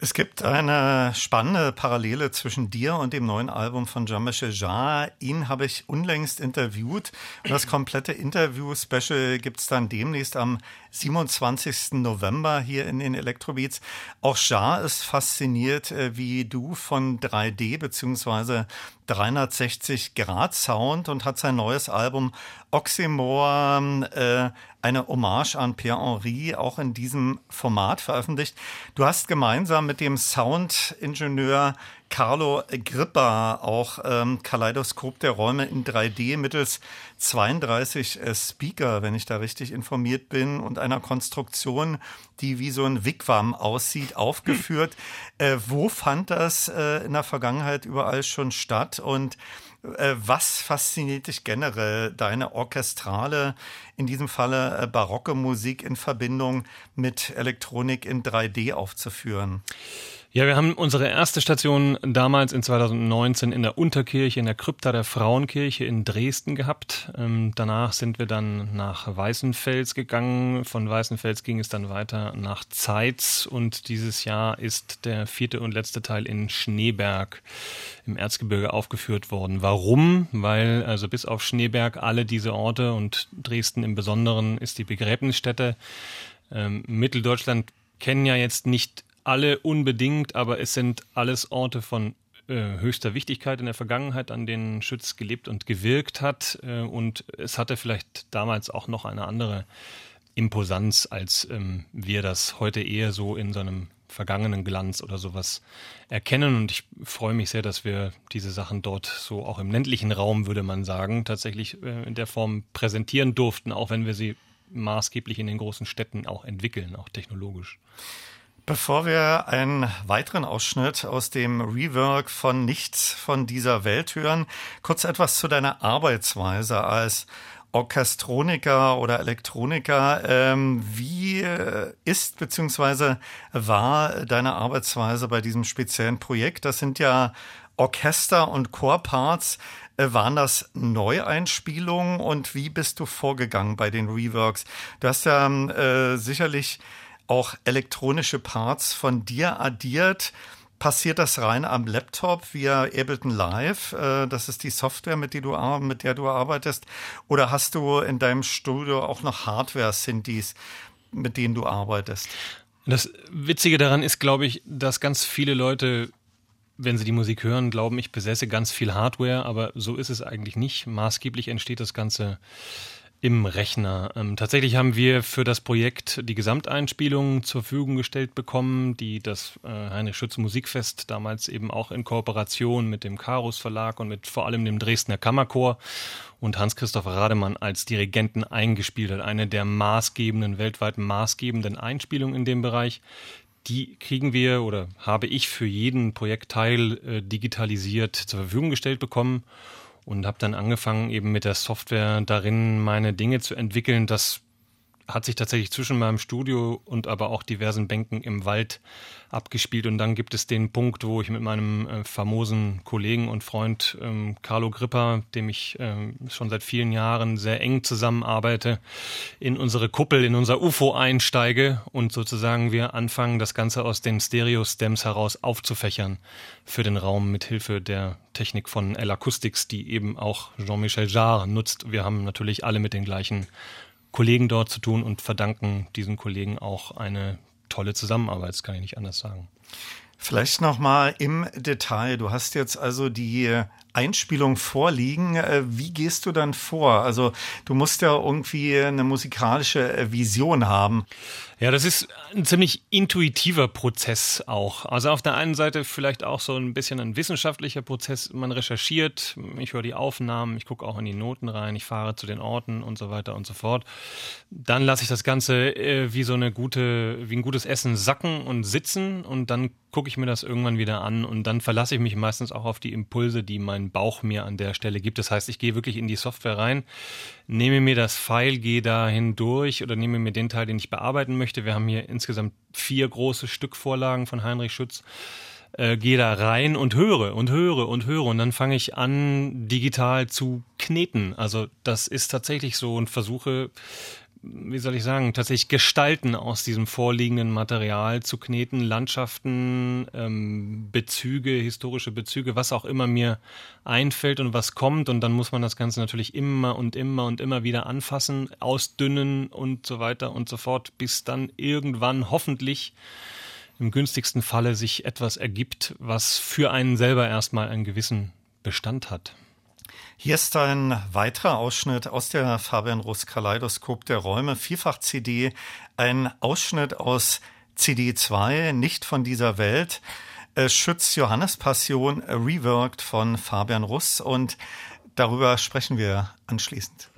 Es gibt eine spannende Parallele zwischen dir und dem neuen Album von Jean-Michel Jarre. Ihn habe ich unlängst interviewt. Das komplette Interview-Special gibt es dann demnächst am 27. November hier in den Electrobeats. Auch Jarre ist fasziniert, äh, wie du von 3D bzw. 360 Grad Sound und hat sein neues Album Oxymore, äh, eine Hommage an Pierre Henry, auch in diesem Format veröffentlicht. Du hast gemeinsam mit dem Soundingenieur Carlo Grippa auch ähm, Kaleidoskop der Räume in 3D mittels 32 äh, Speaker, wenn ich da richtig informiert bin, und einer Konstruktion, die wie so ein Wigwam aussieht, aufgeführt. Äh, wo fand das äh, in der Vergangenheit überall schon statt und was fasziniert dich generell, deine orchestrale, in diesem Falle äh, barocke Musik in Verbindung mit Elektronik in 3D aufzuführen? Ja, wir haben unsere erste Station damals in 2019 in der Unterkirche, in der Krypta der Frauenkirche in Dresden gehabt. Ähm, danach sind wir dann nach Weißenfels gegangen. Von Weißenfels ging es dann weiter nach Zeitz und dieses Jahr ist der vierte und letzte Teil in Schneeberg im Erzgebirge aufgeführt worden. Warum? Weil also bis auf Schneeberg alle diese Orte und Dresden im Besonderen ist die Begräbnisstätte. Ähm, Mitteldeutschland kennen ja jetzt nicht alle unbedingt, aber es sind alles Orte von äh, höchster Wichtigkeit in der Vergangenheit, an denen Schütz gelebt und gewirkt hat. Äh, und es hatte vielleicht damals auch noch eine andere Imposanz, als ähm, wir das heute eher so in so einem vergangenen Glanz oder sowas erkennen. Und ich freue mich sehr, dass wir diese Sachen dort so auch im ländlichen Raum, würde man sagen, tatsächlich äh, in der Form präsentieren durften, auch wenn wir sie maßgeblich in den großen Städten auch entwickeln, auch technologisch. Bevor wir einen weiteren Ausschnitt aus dem Rework von Nichts von dieser Welt hören, kurz etwas zu deiner Arbeitsweise als Orchestroniker oder Elektroniker. Ähm, wie ist bzw. war deine Arbeitsweise bei diesem speziellen Projekt? Das sind ja Orchester- und Chorparts. Äh, waren das Neueinspielungen und wie bist du vorgegangen bei den Reworks? Du hast ja äh, sicherlich auch elektronische Parts von dir addiert. Passiert das rein am Laptop via Ableton Live? Äh, das ist die Software, mit, die du, mit der du arbeitest. Oder hast du in deinem Studio auch noch Hardware-Synthes, mit denen du arbeitest? Das Witzige daran ist, glaube ich, dass ganz viele Leute, wenn sie die Musik hören, glauben, ich besäße ganz viel Hardware, aber so ist es eigentlich nicht. Maßgeblich entsteht das Ganze im Rechner. Ähm, tatsächlich haben wir für das Projekt die Gesamteinspielung zur Verfügung gestellt bekommen, die das äh, Heinrich Schütz Musikfest damals eben auch in Kooperation mit dem Karus Verlag und mit vor allem dem Dresdner Kammerchor und Hans-Christoph Rademann als Dirigenten eingespielt hat. Eine der maßgebenden, weltweit maßgebenden Einspielungen in dem Bereich. Die kriegen wir oder habe ich für jeden Projektteil äh, digitalisiert zur Verfügung gestellt bekommen. Und habe dann angefangen, eben mit der Software darin meine Dinge zu entwickeln. Das hat sich tatsächlich zwischen meinem Studio und aber auch diversen Bänken im Wald abgespielt. Und dann gibt es den Punkt, wo ich mit meinem äh, famosen Kollegen und Freund ähm, Carlo Gripper, dem ich ähm, schon seit vielen Jahren sehr eng zusammenarbeite, in unsere Kuppel, in unser UFO einsteige und sozusagen wir anfangen, das Ganze aus den Stereo-Stems heraus aufzufächern für den Raum mit Hilfe der Technik von L-Acoustics, die eben auch Jean-Michel Jarre nutzt. Wir haben natürlich alle mit den gleichen Kollegen dort zu tun und verdanken diesen Kollegen auch eine tolle Zusammenarbeit, das kann ich nicht anders sagen. Vielleicht nochmal im Detail. Du hast jetzt also die Einspielung vorliegen. Äh, Wie gehst du dann vor? Also du musst ja irgendwie eine musikalische äh, Vision haben. Ja, das ist ein ziemlich intuitiver Prozess auch. Also auf der einen Seite vielleicht auch so ein bisschen ein wissenschaftlicher Prozess. Man recherchiert, ich höre die Aufnahmen, ich gucke auch in die Noten rein, ich fahre zu den Orten und so weiter und so fort. Dann lasse ich das Ganze äh, wie so eine gute, wie ein gutes Essen sacken und sitzen und dann gucke ich mir das irgendwann wieder an und dann verlasse ich mich meistens auch auf die Impulse, die mein Bauch mir an der Stelle gibt. Das heißt, ich gehe wirklich in die Software rein, nehme mir das File, gehe dahin durch oder nehme mir den Teil, den ich bearbeiten möchte. Wir haben hier insgesamt vier große Stückvorlagen von Heinrich Schütz. Äh, gehe da rein und höre und höre und höre und dann fange ich an, digital zu kneten. Also das ist tatsächlich so und versuche wie soll ich sagen, tatsächlich Gestalten aus diesem vorliegenden Material zu kneten, Landschaften, ähm, Bezüge, historische Bezüge, was auch immer mir einfällt und was kommt. Und dann muss man das Ganze natürlich immer und immer und immer wieder anfassen, ausdünnen und so weiter und so fort, bis dann irgendwann hoffentlich im günstigsten Falle sich etwas ergibt, was für einen selber erstmal einen gewissen Bestand hat. Hier ist ein weiterer Ausschnitt aus der Fabian Russ Kaleidoskop der Räume, Vielfach-CD, ein Ausschnitt aus CD 2, nicht von dieser Welt. Äh, Schütz Johannes Passion, äh, reworked von Fabian Russ und darüber sprechen wir anschließend.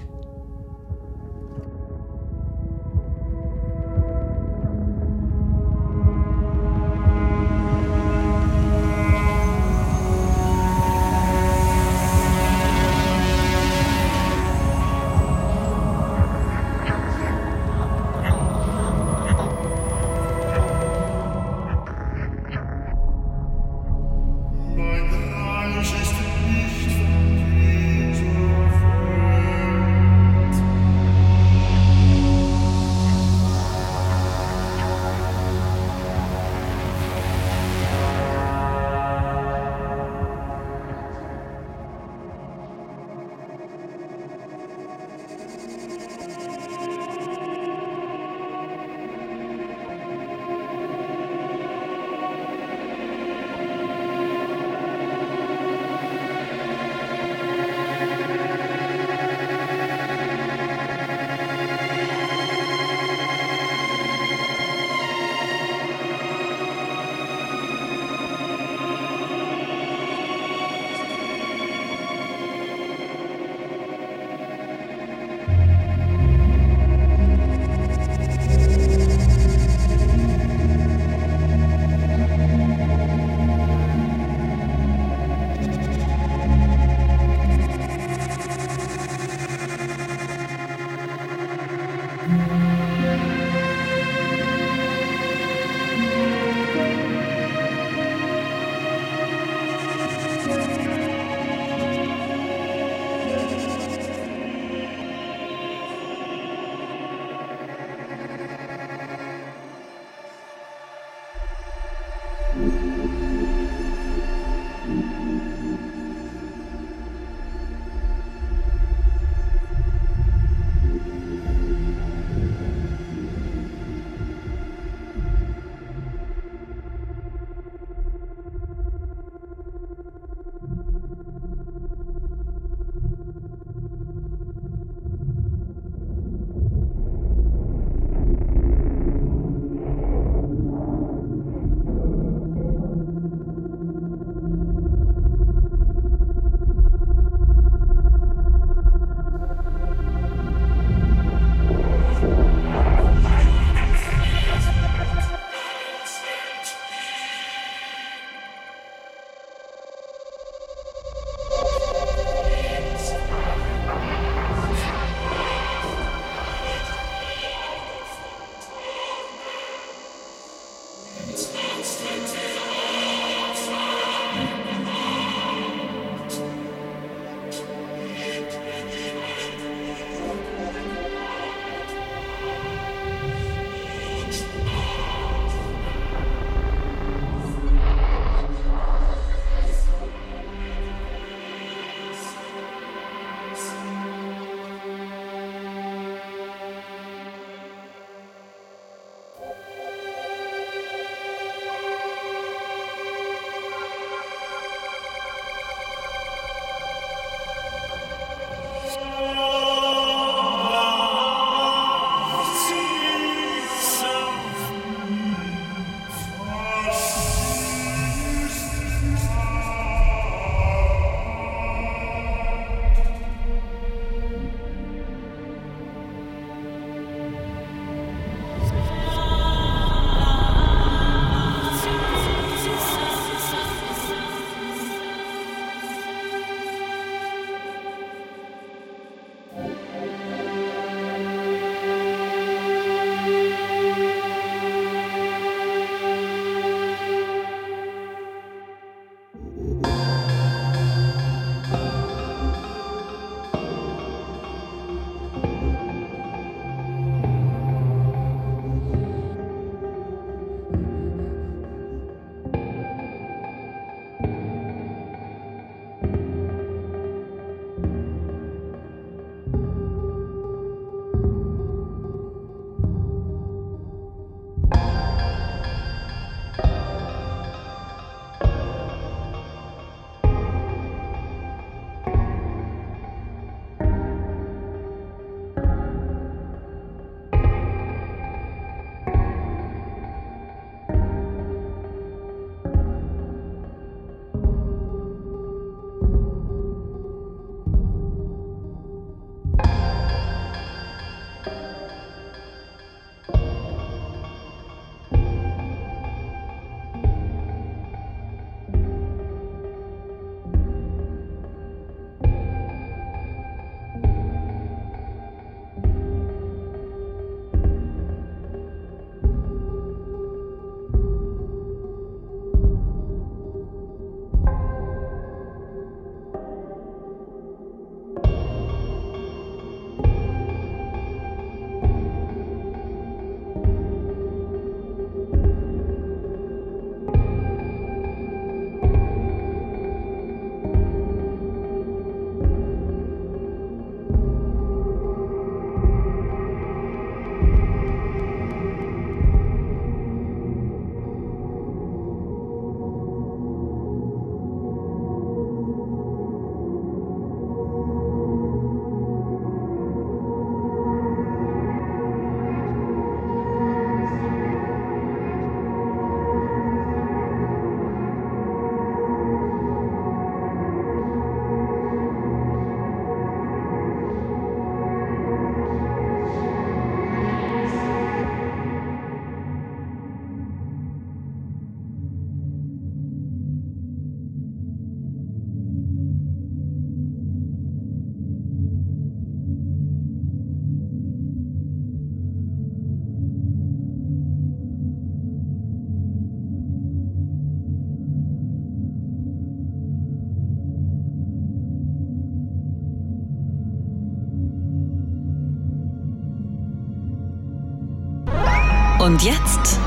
Und jetzt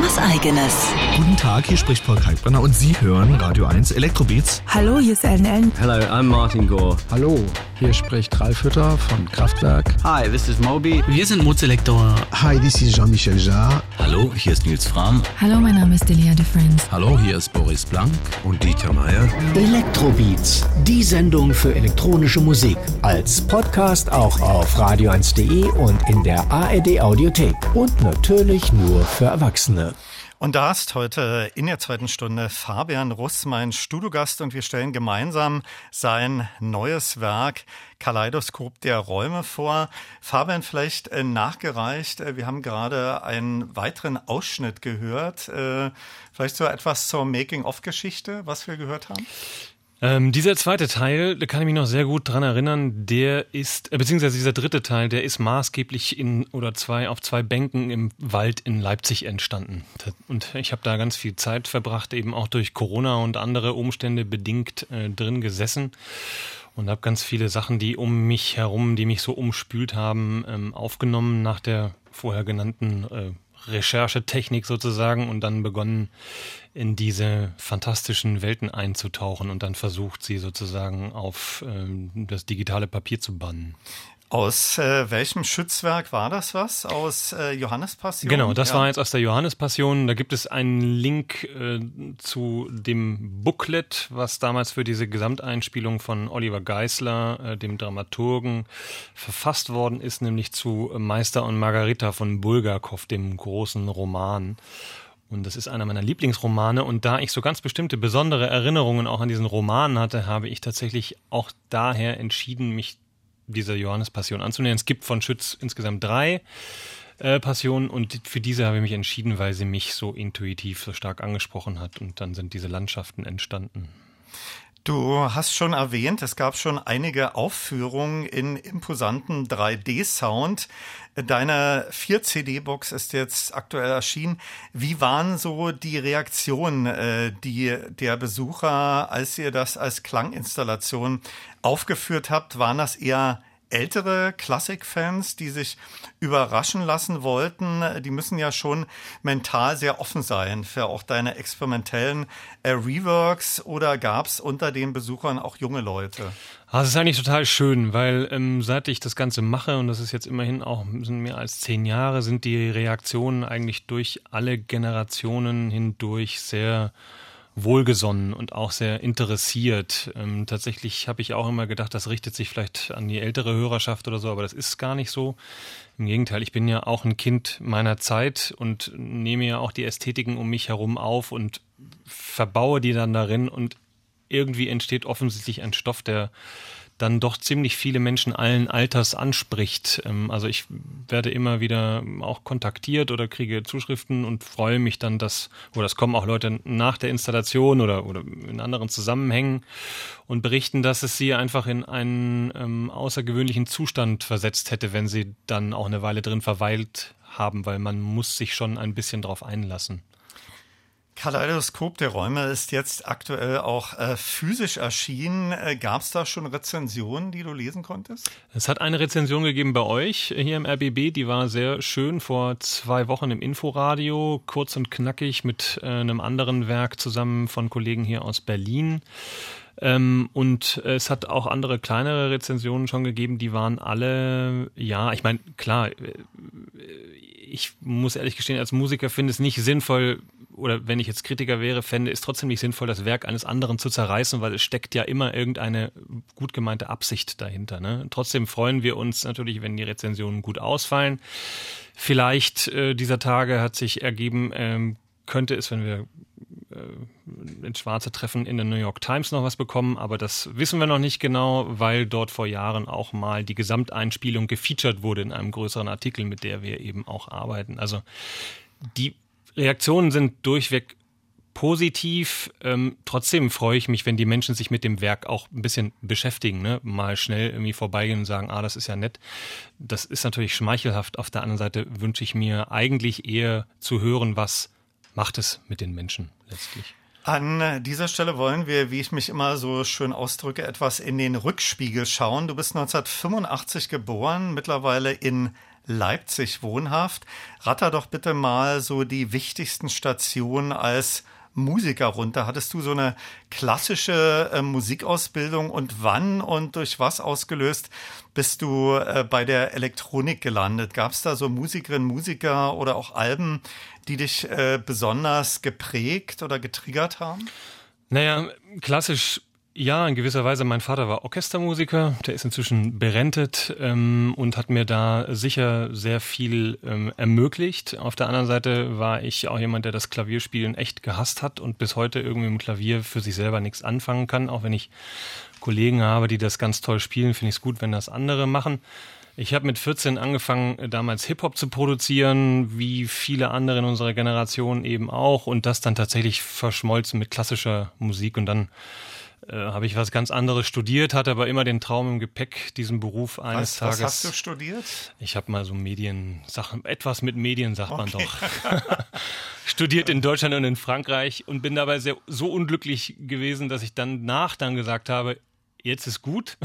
was Eigenes. Guten Tag, hier spricht Paul Kalkbrenner und Sie hören Radio 1 Elektrobeats. Hallo, hier ist Ellen Ellen. Hello, I'm Martin Gore. Hallo, hier spricht Ralf Hütter von Kraftwerk. Hi, this is Moby. Wir sind Mozelektor. Hi, this is Jean-Michel Jarre. Hallo, hier ist Nils Fram. Hallo, mein Name ist Delia de Friends. Hallo, hier ist Boris Blank. Und Dieter Meier. Elektrobeats, die Sendung für elektronische Musik. Als Podcast auch auf radio1.de und in der ARD Audiothek. Und natürlich nur für Erwachsene. Und da ist heute in der zweiten Stunde Fabian Russ mein Studiogast und wir stellen gemeinsam sein neues Werk Kaleidoskop der Räume vor. Fabian, vielleicht äh, nachgereicht, äh, wir haben gerade einen weiteren Ausschnitt gehört. Äh, vielleicht so etwas zur Making-of-Geschichte, was wir gehört haben? Ähm, dieser zweite Teil, da kann ich mich noch sehr gut dran erinnern, der ist, äh, beziehungsweise dieser dritte Teil, der ist maßgeblich in oder zwei auf zwei Bänken im Wald in Leipzig entstanden. Und ich habe da ganz viel Zeit verbracht, eben auch durch Corona und andere Umstände bedingt äh, drin gesessen und habe ganz viele Sachen, die um mich herum, die mich so umspült haben, ähm, aufgenommen nach der vorher genannten äh, Recherchetechnik sozusagen und dann begonnen, in diese fantastischen Welten einzutauchen und dann versucht, sie sozusagen auf ähm, das digitale Papier zu bannen. Aus äh, welchem Schützwerk war das was? Aus äh, Johannespassion? Genau, das ja. war jetzt aus der Johannespassion. Da gibt es einen Link äh, zu dem Booklet, was damals für diese Gesamteinspielung von Oliver Geisler, äh, dem Dramaturgen, verfasst worden ist, nämlich zu Meister und Margarita von Bulgakov, dem großen Roman. Und das ist einer meiner Lieblingsromane. Und da ich so ganz bestimmte besondere Erinnerungen auch an diesen Roman hatte, habe ich tatsächlich auch daher entschieden, mich dieser Johannespassion anzunähern. Es gibt von Schütz insgesamt drei äh, Passionen und für diese habe ich mich entschieden, weil sie mich so intuitiv so stark angesprochen hat. Und dann sind diese Landschaften entstanden. Du hast schon erwähnt, es gab schon einige Aufführungen in imposanten 3D-Sound. Deine 4-CD-Box ist jetzt aktuell erschienen. Wie waren so die Reaktionen äh, die der Besucher, als ihr das als Klanginstallation aufgeführt habt? Waren das eher ältere Klassikfans, die sich überraschen lassen wollten, die müssen ja schon mental sehr offen sein für auch deine experimentellen äh, Reworks oder gab es unter den Besuchern auch junge Leute? Ah, das ist eigentlich total schön, weil ähm, seit ich das Ganze mache, und das ist jetzt immerhin auch sind mehr als zehn Jahre, sind die Reaktionen eigentlich durch alle Generationen hindurch sehr wohlgesonnen und auch sehr interessiert. Ähm, tatsächlich habe ich auch immer gedacht, das richtet sich vielleicht an die ältere Hörerschaft oder so, aber das ist gar nicht so. Im Gegenteil, ich bin ja auch ein Kind meiner Zeit und nehme ja auch die Ästhetiken um mich herum auf und verbaue die dann darin und irgendwie entsteht offensichtlich ein Stoff, der dann doch ziemlich viele Menschen allen Alters anspricht. Ähm, also ich werde immer wieder auch kontaktiert oder kriege Zuschriften und freue mich dann, dass, oder es kommen auch Leute nach der Installation oder, oder in anderen Zusammenhängen und berichten, dass es sie einfach in einen ähm, außergewöhnlichen Zustand versetzt hätte, wenn sie dann auch eine Weile drin verweilt haben, weil man muss sich schon ein bisschen drauf einlassen. Kaleidoskop der Räume ist jetzt aktuell auch äh, physisch erschienen. Äh, Gab es da schon Rezensionen, die du lesen konntest? Es hat eine Rezension gegeben bei euch hier im RBB, die war sehr schön vor zwei Wochen im Inforadio, kurz und knackig mit äh, einem anderen Werk zusammen von Kollegen hier aus Berlin. Ähm, und es hat auch andere kleinere Rezensionen schon gegeben, die waren alle, ja, ich meine, klar, äh, ich muss ehrlich gestehen, als Musiker finde es nicht sinnvoll, oder wenn ich jetzt Kritiker wäre, fände es trotzdem nicht sinnvoll, das Werk eines anderen zu zerreißen, weil es steckt ja immer irgendeine gut gemeinte Absicht dahinter. Ne? Trotzdem freuen wir uns natürlich, wenn die Rezensionen gut ausfallen. Vielleicht äh, dieser Tage hat sich ergeben, ähm, könnte es, wenn wir äh, ins Schwarze treffen, in der New York Times noch was bekommen, aber das wissen wir noch nicht genau, weil dort vor Jahren auch mal die Gesamteinspielung gefeatured wurde in einem größeren Artikel, mit der wir eben auch arbeiten. Also die Reaktionen sind durchweg positiv. Ähm, trotzdem freue ich mich, wenn die Menschen sich mit dem Werk auch ein bisschen beschäftigen, ne? mal schnell irgendwie vorbeigehen und sagen, ah, das ist ja nett. Das ist natürlich schmeichelhaft. Auf der anderen Seite wünsche ich mir eigentlich eher zu hören, was macht es mit den Menschen letztlich. An dieser Stelle wollen wir, wie ich mich immer so schön ausdrücke, etwas in den Rückspiegel schauen. Du bist 1985 geboren, mittlerweile in Leipzig wohnhaft. Ratter doch bitte mal so die wichtigsten Stationen als Musiker runter. Hattest du so eine klassische äh, Musikausbildung und wann und durch was ausgelöst bist du äh, bei der Elektronik gelandet? Gab es da so Musikerinnen, Musiker oder auch Alben, die dich äh, besonders geprägt oder getriggert haben? Naja, klassisch ja, in gewisser Weise. Mein Vater war Orchestermusiker, der ist inzwischen berentet ähm, und hat mir da sicher sehr viel ähm, ermöglicht. Auf der anderen Seite war ich auch jemand, der das Klavierspielen echt gehasst hat und bis heute irgendwie im Klavier für sich selber nichts anfangen kann. Auch wenn ich Kollegen habe, die das ganz toll spielen, finde ich es gut, wenn das andere machen. Ich habe mit 14 angefangen, äh, damals Hip-Hop zu produzieren, wie viele andere in unserer Generation eben auch, und das dann tatsächlich verschmolzen mit klassischer Musik. Und dann äh, habe ich was ganz anderes studiert, hatte aber immer den Traum im Gepäck, diesen Beruf eines was, Tages. Was hast du studiert? Ich habe mal so Mediensachen, etwas mit Medien sagt man Okay. doch. studiert in Deutschland und in Frankreich und bin dabei sehr, so unglücklich gewesen, dass ich dann nach dann gesagt habe, jetzt ist gut.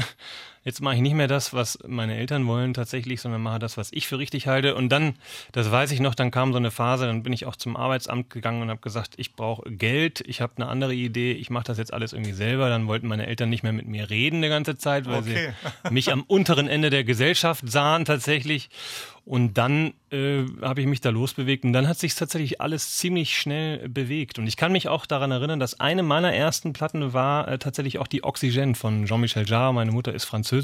Jetzt mache ich nicht mehr das, was meine Eltern wollen tatsächlich, sondern mache das, was ich für richtig halte. Und dann, das weiß ich noch, dann kam so eine Phase, dann bin ich auch zum Arbeitsamt gegangen und habe gesagt, ich brauche Geld, ich habe eine andere Idee, ich mache das jetzt alles irgendwie selber. Dann wollten meine Eltern nicht mehr mit mir reden die ganze Zeit, weil Okay. sie mich am unteren Ende der Gesellschaft sahen tatsächlich. Und dann äh, habe ich mich da losbewegt und dann hat sich tatsächlich alles ziemlich schnell bewegt. Und ich kann mich auch daran erinnern, dass eine meiner ersten Platten war äh, tatsächlich auch die Oxygène von Jean-Michel Jarre. Meine Mutter ist Französin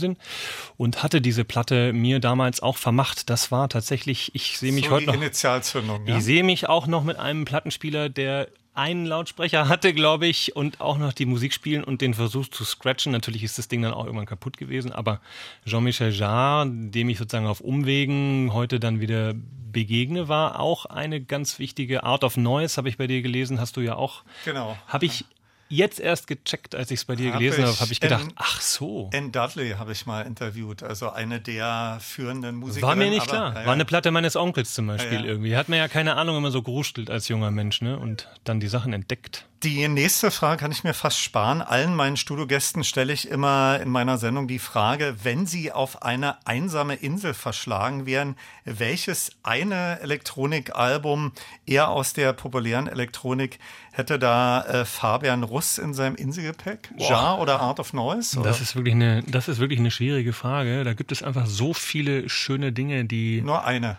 und hatte diese Platte mir damals auch vermacht. Das war tatsächlich, ich sehe mich so heute noch. Initialzündung. Ja? Ich sehe mich auch noch mit einem Plattenspieler, der einen Lautsprecher hatte, glaube ich, und auch noch die Musik spielen und den Versuch zu scratchen. Natürlich ist das Ding dann auch irgendwann kaputt gewesen, aber Jean-Michel Jarre, dem ich sozusagen auf Umwegen heute dann wieder begegne, war auch eine ganz wichtige Art of Noise, habe ich bei dir gelesen, hast du ja auch. Genau. Habe ich jetzt erst gecheckt, als ich es bei dir Hab gelesen habe, habe ich gedacht, in- ach so. Anne Dudley habe ich mal interviewt, also eine der führenden Musiker. War mir nicht klar. Ja, War eine Platte meines Onkels zum Beispiel Ja, irgendwie. Hat mir ja keine Ahnung immer so geruschelt als junger Mensch, ne? Und dann die Sachen entdeckt. Die nächste Frage kann ich mir fast sparen. Allen meinen Studiogästen stelle ich immer in meiner Sendung die Frage, wenn sie auf eine einsame Insel verschlagen wären, welches eine Elektronikalbum eher aus der populären Elektronik hätte da äh, Fabian Russ in seinem Inselgepäck? Boah. Jar oder Art of Noise? Oder? Das ist wirklich eine, das ist wirklich eine schwierige Frage. Da gibt es einfach so viele schöne Dinge, die. Nur eine.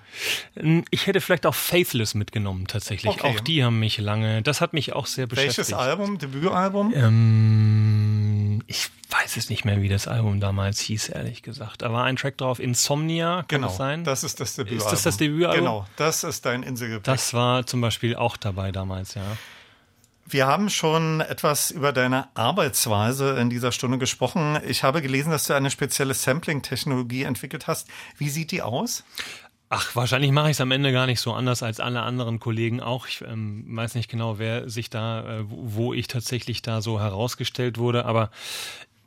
Ich hätte vielleicht auch Faithless mitgenommen, tatsächlich. Okay. Auch die haben mich lange. Das hat mich auch sehr beschäftigt. Welches Album? Debütalbum? Ähm, ich weiß es nicht mehr, wie das Album damals hieß, ehrlich gesagt. Da war ein Track drauf, Insomnia, kann Genau, das sein? das ist das Debütalbum. Ist das das Debütalbum? Genau, das ist dein Inselgepäck. Das war zum Beispiel auch dabei damals, ja. Wir haben schon etwas über deine Arbeitsweise in dieser Stunde gesprochen. Ich habe gelesen, dass du eine spezielle Sampling-Technologie entwickelt hast. Wie sieht die aus? Ach, wahrscheinlich mache ich es am Ende gar nicht so anders als alle anderen Kollegen auch. Ich ähm, weiß nicht genau, wer sich da, äh, wo wo ich tatsächlich da so herausgestellt wurde, aber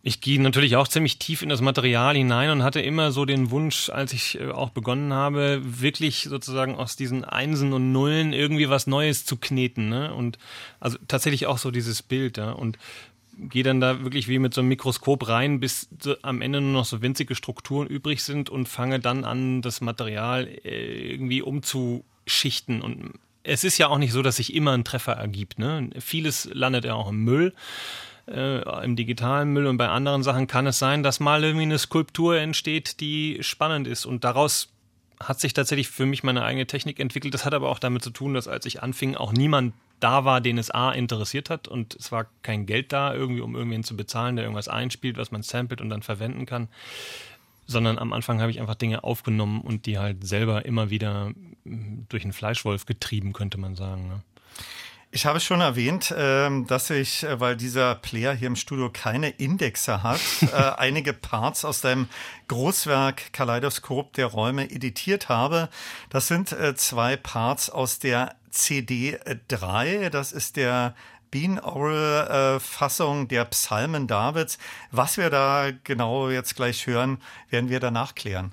ich gehe natürlich auch ziemlich tief in das Material hinein und hatte immer so den Wunsch, als ich äh, auch begonnen habe, wirklich sozusagen aus diesen Einsen und Nullen irgendwie was Neues zu kneten. Ne? Und also tatsächlich auch so dieses Bild. Ja? Und gehe dann da wirklich wie mit so einem Mikroskop rein, bis am Ende nur noch so winzige Strukturen übrig sind und fange dann an, das Material äh, irgendwie umzuschichten. Und es ist ja auch nicht so, dass sich immer ein Treffer ergibt. Ne? Vieles landet ja auch im Müll. Äh, im digitalen Müll und bei anderen Sachen kann es sein, dass mal irgendwie eine Skulptur entsteht, die spannend ist und daraus hat sich tatsächlich für mich meine eigene Technik entwickelt. Das hat aber auch damit zu tun, dass als ich anfing, auch niemand da war, den es A interessiert hat und es war kein Geld da, irgendwie, um irgendwen zu bezahlen, der irgendwas einspielt, was man samplet und dann verwenden kann. Sondern am Anfang habe ich einfach Dinge aufgenommen und die halt selber immer wieder mm, durch einen Fleischwolf getrieben, könnte man sagen. Ne? Ich habe schon erwähnt, ähm, dass ich, äh, weil dieser Player hier im Studio keine Indexe hat, äh, einige Parts aus deinem Großwerk Kaleidoskop der Räume editiert habe. Das sind äh, zwei Parts aus der CD 3. Das ist der Binaural-Fassung der Psalmen Davids. Was wir da genau jetzt gleich hören, werden wir danach klären.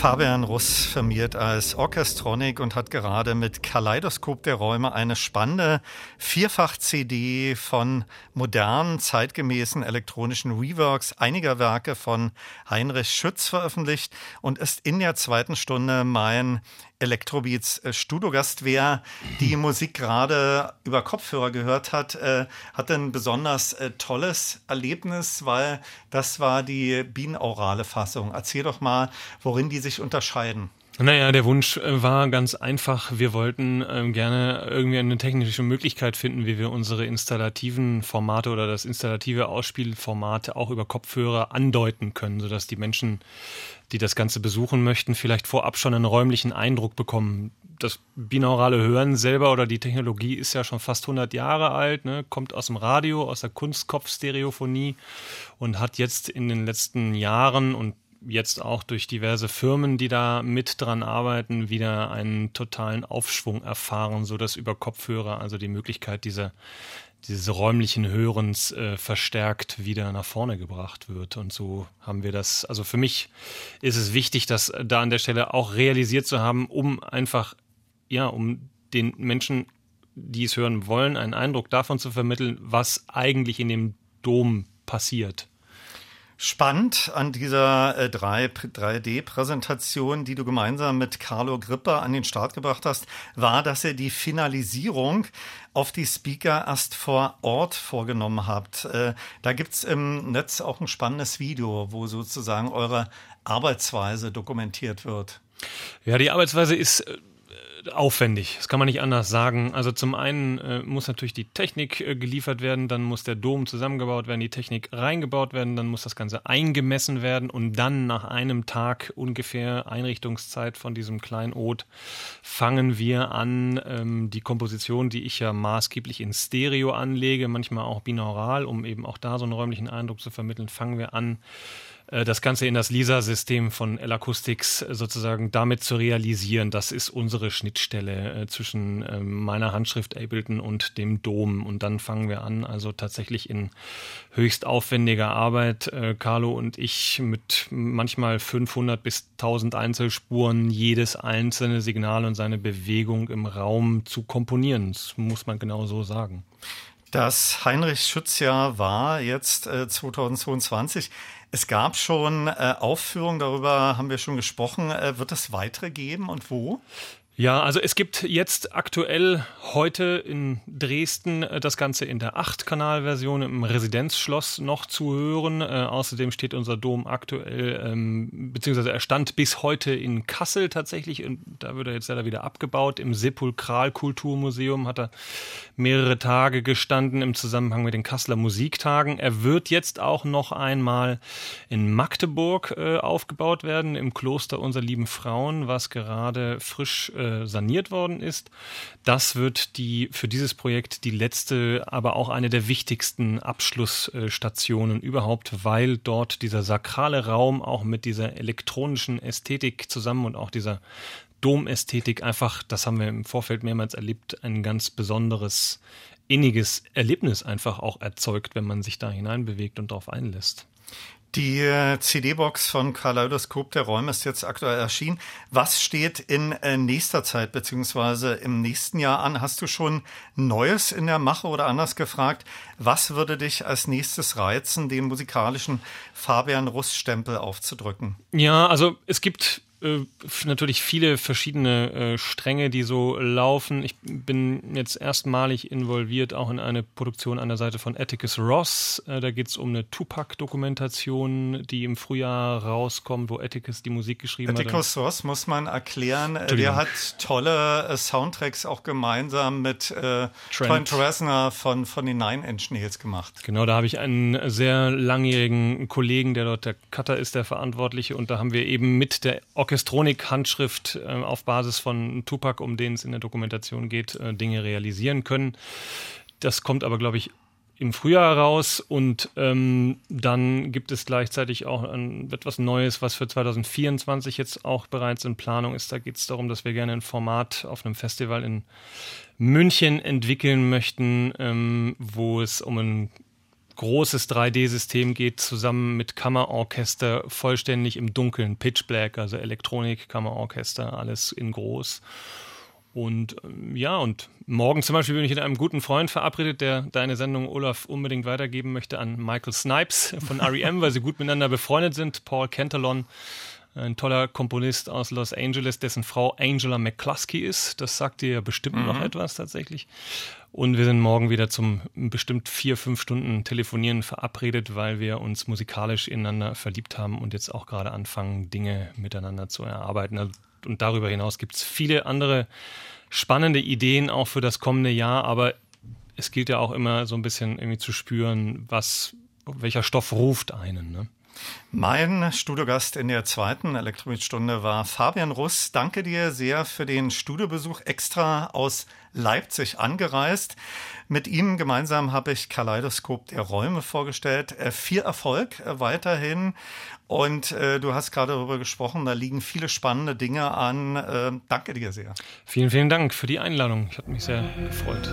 Fabian Russ firmiert als Orchestronic und hat gerade mit Kaleidoskop der Räume eine spannende Vierfach-CD von modernen, zeitgemäßen elektronischen Reworks einiger Werke von Heinrich Schütz veröffentlicht und ist in der zweiten Stunde mein Electrobeats äh, Studiogast. Wer die Musik gerade über Kopfhörer gehört hat, äh, hatte ein besonders äh, tolles Erlebnis, weil das war die binaurale Fassung. Erzähl doch mal, worin die sich unterscheiden. Naja, der Wunsch äh, war ganz einfach. Wir wollten ähm, gerne irgendwie eine technische Möglichkeit finden, wie wir unsere installativen Formate oder das installative Ausspielformat auch über Kopfhörer andeuten können, sodass die Menschen, die das Ganze besuchen möchten, vielleicht vorab schon einen räumlichen Eindruck bekommen. Das binaurale Hören selber oder die Technologie ist ja schon fast 100 Jahre alt, ne? kommt aus dem Radio, aus der Kunstkopfstereophonie und hat jetzt in den letzten Jahren und jetzt auch durch diverse Firmen, die da mit dran arbeiten, wieder einen totalen Aufschwung erfahren, so dass über Kopfhörer also die Möglichkeit dieser dieses räumlichen Hörens äh, verstärkt wieder nach vorne gebracht wird. Und so haben wir das, also für mich ist es wichtig, das da an der Stelle auch realisiert zu haben, um einfach, ja, um den Menschen, die es hören wollen, einen Eindruck davon zu vermitteln, was eigentlich in dem Dom passiert. Spannend an dieser äh, 3D-Präsentation, die du gemeinsam mit Carlo Gripper an den Start gebracht hast, war, dass ihr die Finalisierung auf die Speaker erst vor Ort vorgenommen habt. Äh, da gibt's im Netz auch ein spannendes Video, wo sozusagen eure Arbeitsweise dokumentiert wird. Ja, die Arbeitsweise ist äh, aufwendig, das kann man nicht anders sagen. Also zum einen äh, muss natürlich die Technik äh, geliefert werden, dann muss der Dom zusammengebaut werden, die Technik reingebaut werden, dann muss das Ganze eingemessen werden und dann nach einem Tag ungefähr Einrichtungszeit von diesem Kleinod fangen wir an, ähm, die Komposition, die ich ja maßgeblich in Stereo anlege, manchmal auch binaural, um eben auch da so einen räumlichen Eindruck zu vermitteln, fangen wir an, das Ganze in das LISA-System von L-Acoustics äh, sozusagen damit zu realisieren. Das ist unsere Schnittstelle äh, zwischen ähm, meiner Handschrift Ableton und dem Dom. Und dann fangen wir an, also tatsächlich in höchst aufwendiger Arbeit, äh, Carlo und ich, mit manchmal 500 bis 1000 Einzelspuren jedes einzelne Signal und seine Bewegung im Raum zu komponieren. Das muss man genau so sagen. Das Heinrich-Schütz-Jahr war jetzt äh, 2022. Es gab schon äh, Aufführungen, darüber haben wir schon gesprochen. Äh, wird es weitere geben und wo? Ja, also es gibt jetzt aktuell heute in Dresden äh, das Ganze in der 8-Kanal-Version im Residenzschloss noch zu hören. Äh, außerdem steht unser Dom aktuell, ähm, beziehungsweise er stand bis heute in Kassel tatsächlich und da wird er jetzt leider wieder abgebaut. Im Sepulkralkulturmuseum hat er mehrere Tage gestanden im Zusammenhang mit den Kasseler Musiktagen. Er wird jetzt auch noch einmal in Magdeburg äh, aufgebaut werden, im Kloster unserer lieben Frauen, was gerade frisch äh, saniert worden ist. Das wird die für dieses Projekt die letzte, aber auch eine der wichtigsten Abschlussstationen überhaupt, weil dort dieser sakrale Raum auch mit dieser elektronischen Ästhetik zusammen und auch dieser Domästhetik einfach, das haben wir im Vorfeld mehrmals erlebt, ein ganz besonderes, inniges Erlebnis einfach auch erzeugt, wenn man sich da hineinbewegt und darauf einlässt. Die äh, CD-Box von Kaleidoskop der Räume ist jetzt aktuell erschienen. Was steht in äh, nächster Zeit beziehungsweise im nächsten Jahr an? Hast du schon Neues in der Mache oder anders gefragt? Was würde dich als nächstes reizen, den musikalischen Fabian Russ-Stempel aufzudrücken? Ja, also es gibt äh, natürlich viele verschiedene äh, Stränge, die so laufen. Ich bin jetzt erstmalig involviert auch in eine Produktion an der Seite von Atticus Ross. Äh, da geht es um eine Tupac-Dokumentation, die im Frühjahr rauskommt, wo Atticus die Musik geschrieben Atticus hat. Ross muss man erklären. Der hat tolle äh, Soundtracks auch gemeinsam mit äh, Trent Reznor von, von den Nine Inch Nails gemacht. Genau, da habe ich einen sehr langjährigen Kollegen, der dort der Cutter ist, der Verantwortliche. Und da haben wir eben mit der Orchestronik-Handschrift äh, auf Basis von Tupac, um den es in der Dokumentation geht, äh, Dinge realisieren können. Das kommt aber, glaube ich, im Frühjahr raus und ähm, dann gibt es gleichzeitig auch ein, etwas Neues, was für 2024 jetzt auch bereits in Planung ist. Da geht es darum, dass wir gerne ein Format auf einem Festival in München entwickeln möchten, ähm, wo es um ein großes 3D-System geht, zusammen mit Kammerorchester, vollständig im Dunkeln, Pitch Black, also Elektronik, Kammerorchester, alles in groß. Und ähm, ja, und morgen zum Beispiel bin ich mit einem guten Freund verabredet, der deine Sendung Olaf unbedingt weitergeben möchte an Michael Snipes von REM, weil sie gut miteinander befreundet sind. Paul Kentalon, ein toller Komponist aus Los Angeles, dessen Frau Angela McCluskey ist. Das sagt dir bestimmt Mhm. noch etwas tatsächlich. Und wir sind morgen wieder zum bestimmt vier, fünf Stunden Telefonieren verabredet, weil wir uns musikalisch ineinander verliebt haben und jetzt auch gerade anfangen, Dinge miteinander zu erarbeiten. Also, Und darüber hinaus gibt es viele andere spannende Ideen auch für das kommende Jahr, aber es gilt ja auch immer so ein bisschen irgendwie zu spüren, was, welcher Stoff ruft einen. Ne? Mein Studiogast in der zweiten Elektromietstunde war Fabian Russ. Danke dir sehr für den Studiobesuch extra aus Leipzig angereist. Mit ihm gemeinsam habe ich Kaleidoskop der Räume vorgestellt. Äh, Viel Erfolg äh, weiterhin. Und äh, du hast gerade darüber gesprochen, da liegen viele spannende Dinge an. Äh, danke dir sehr. Vielen, vielen Dank für die Einladung. Ich habe mich sehr gefreut.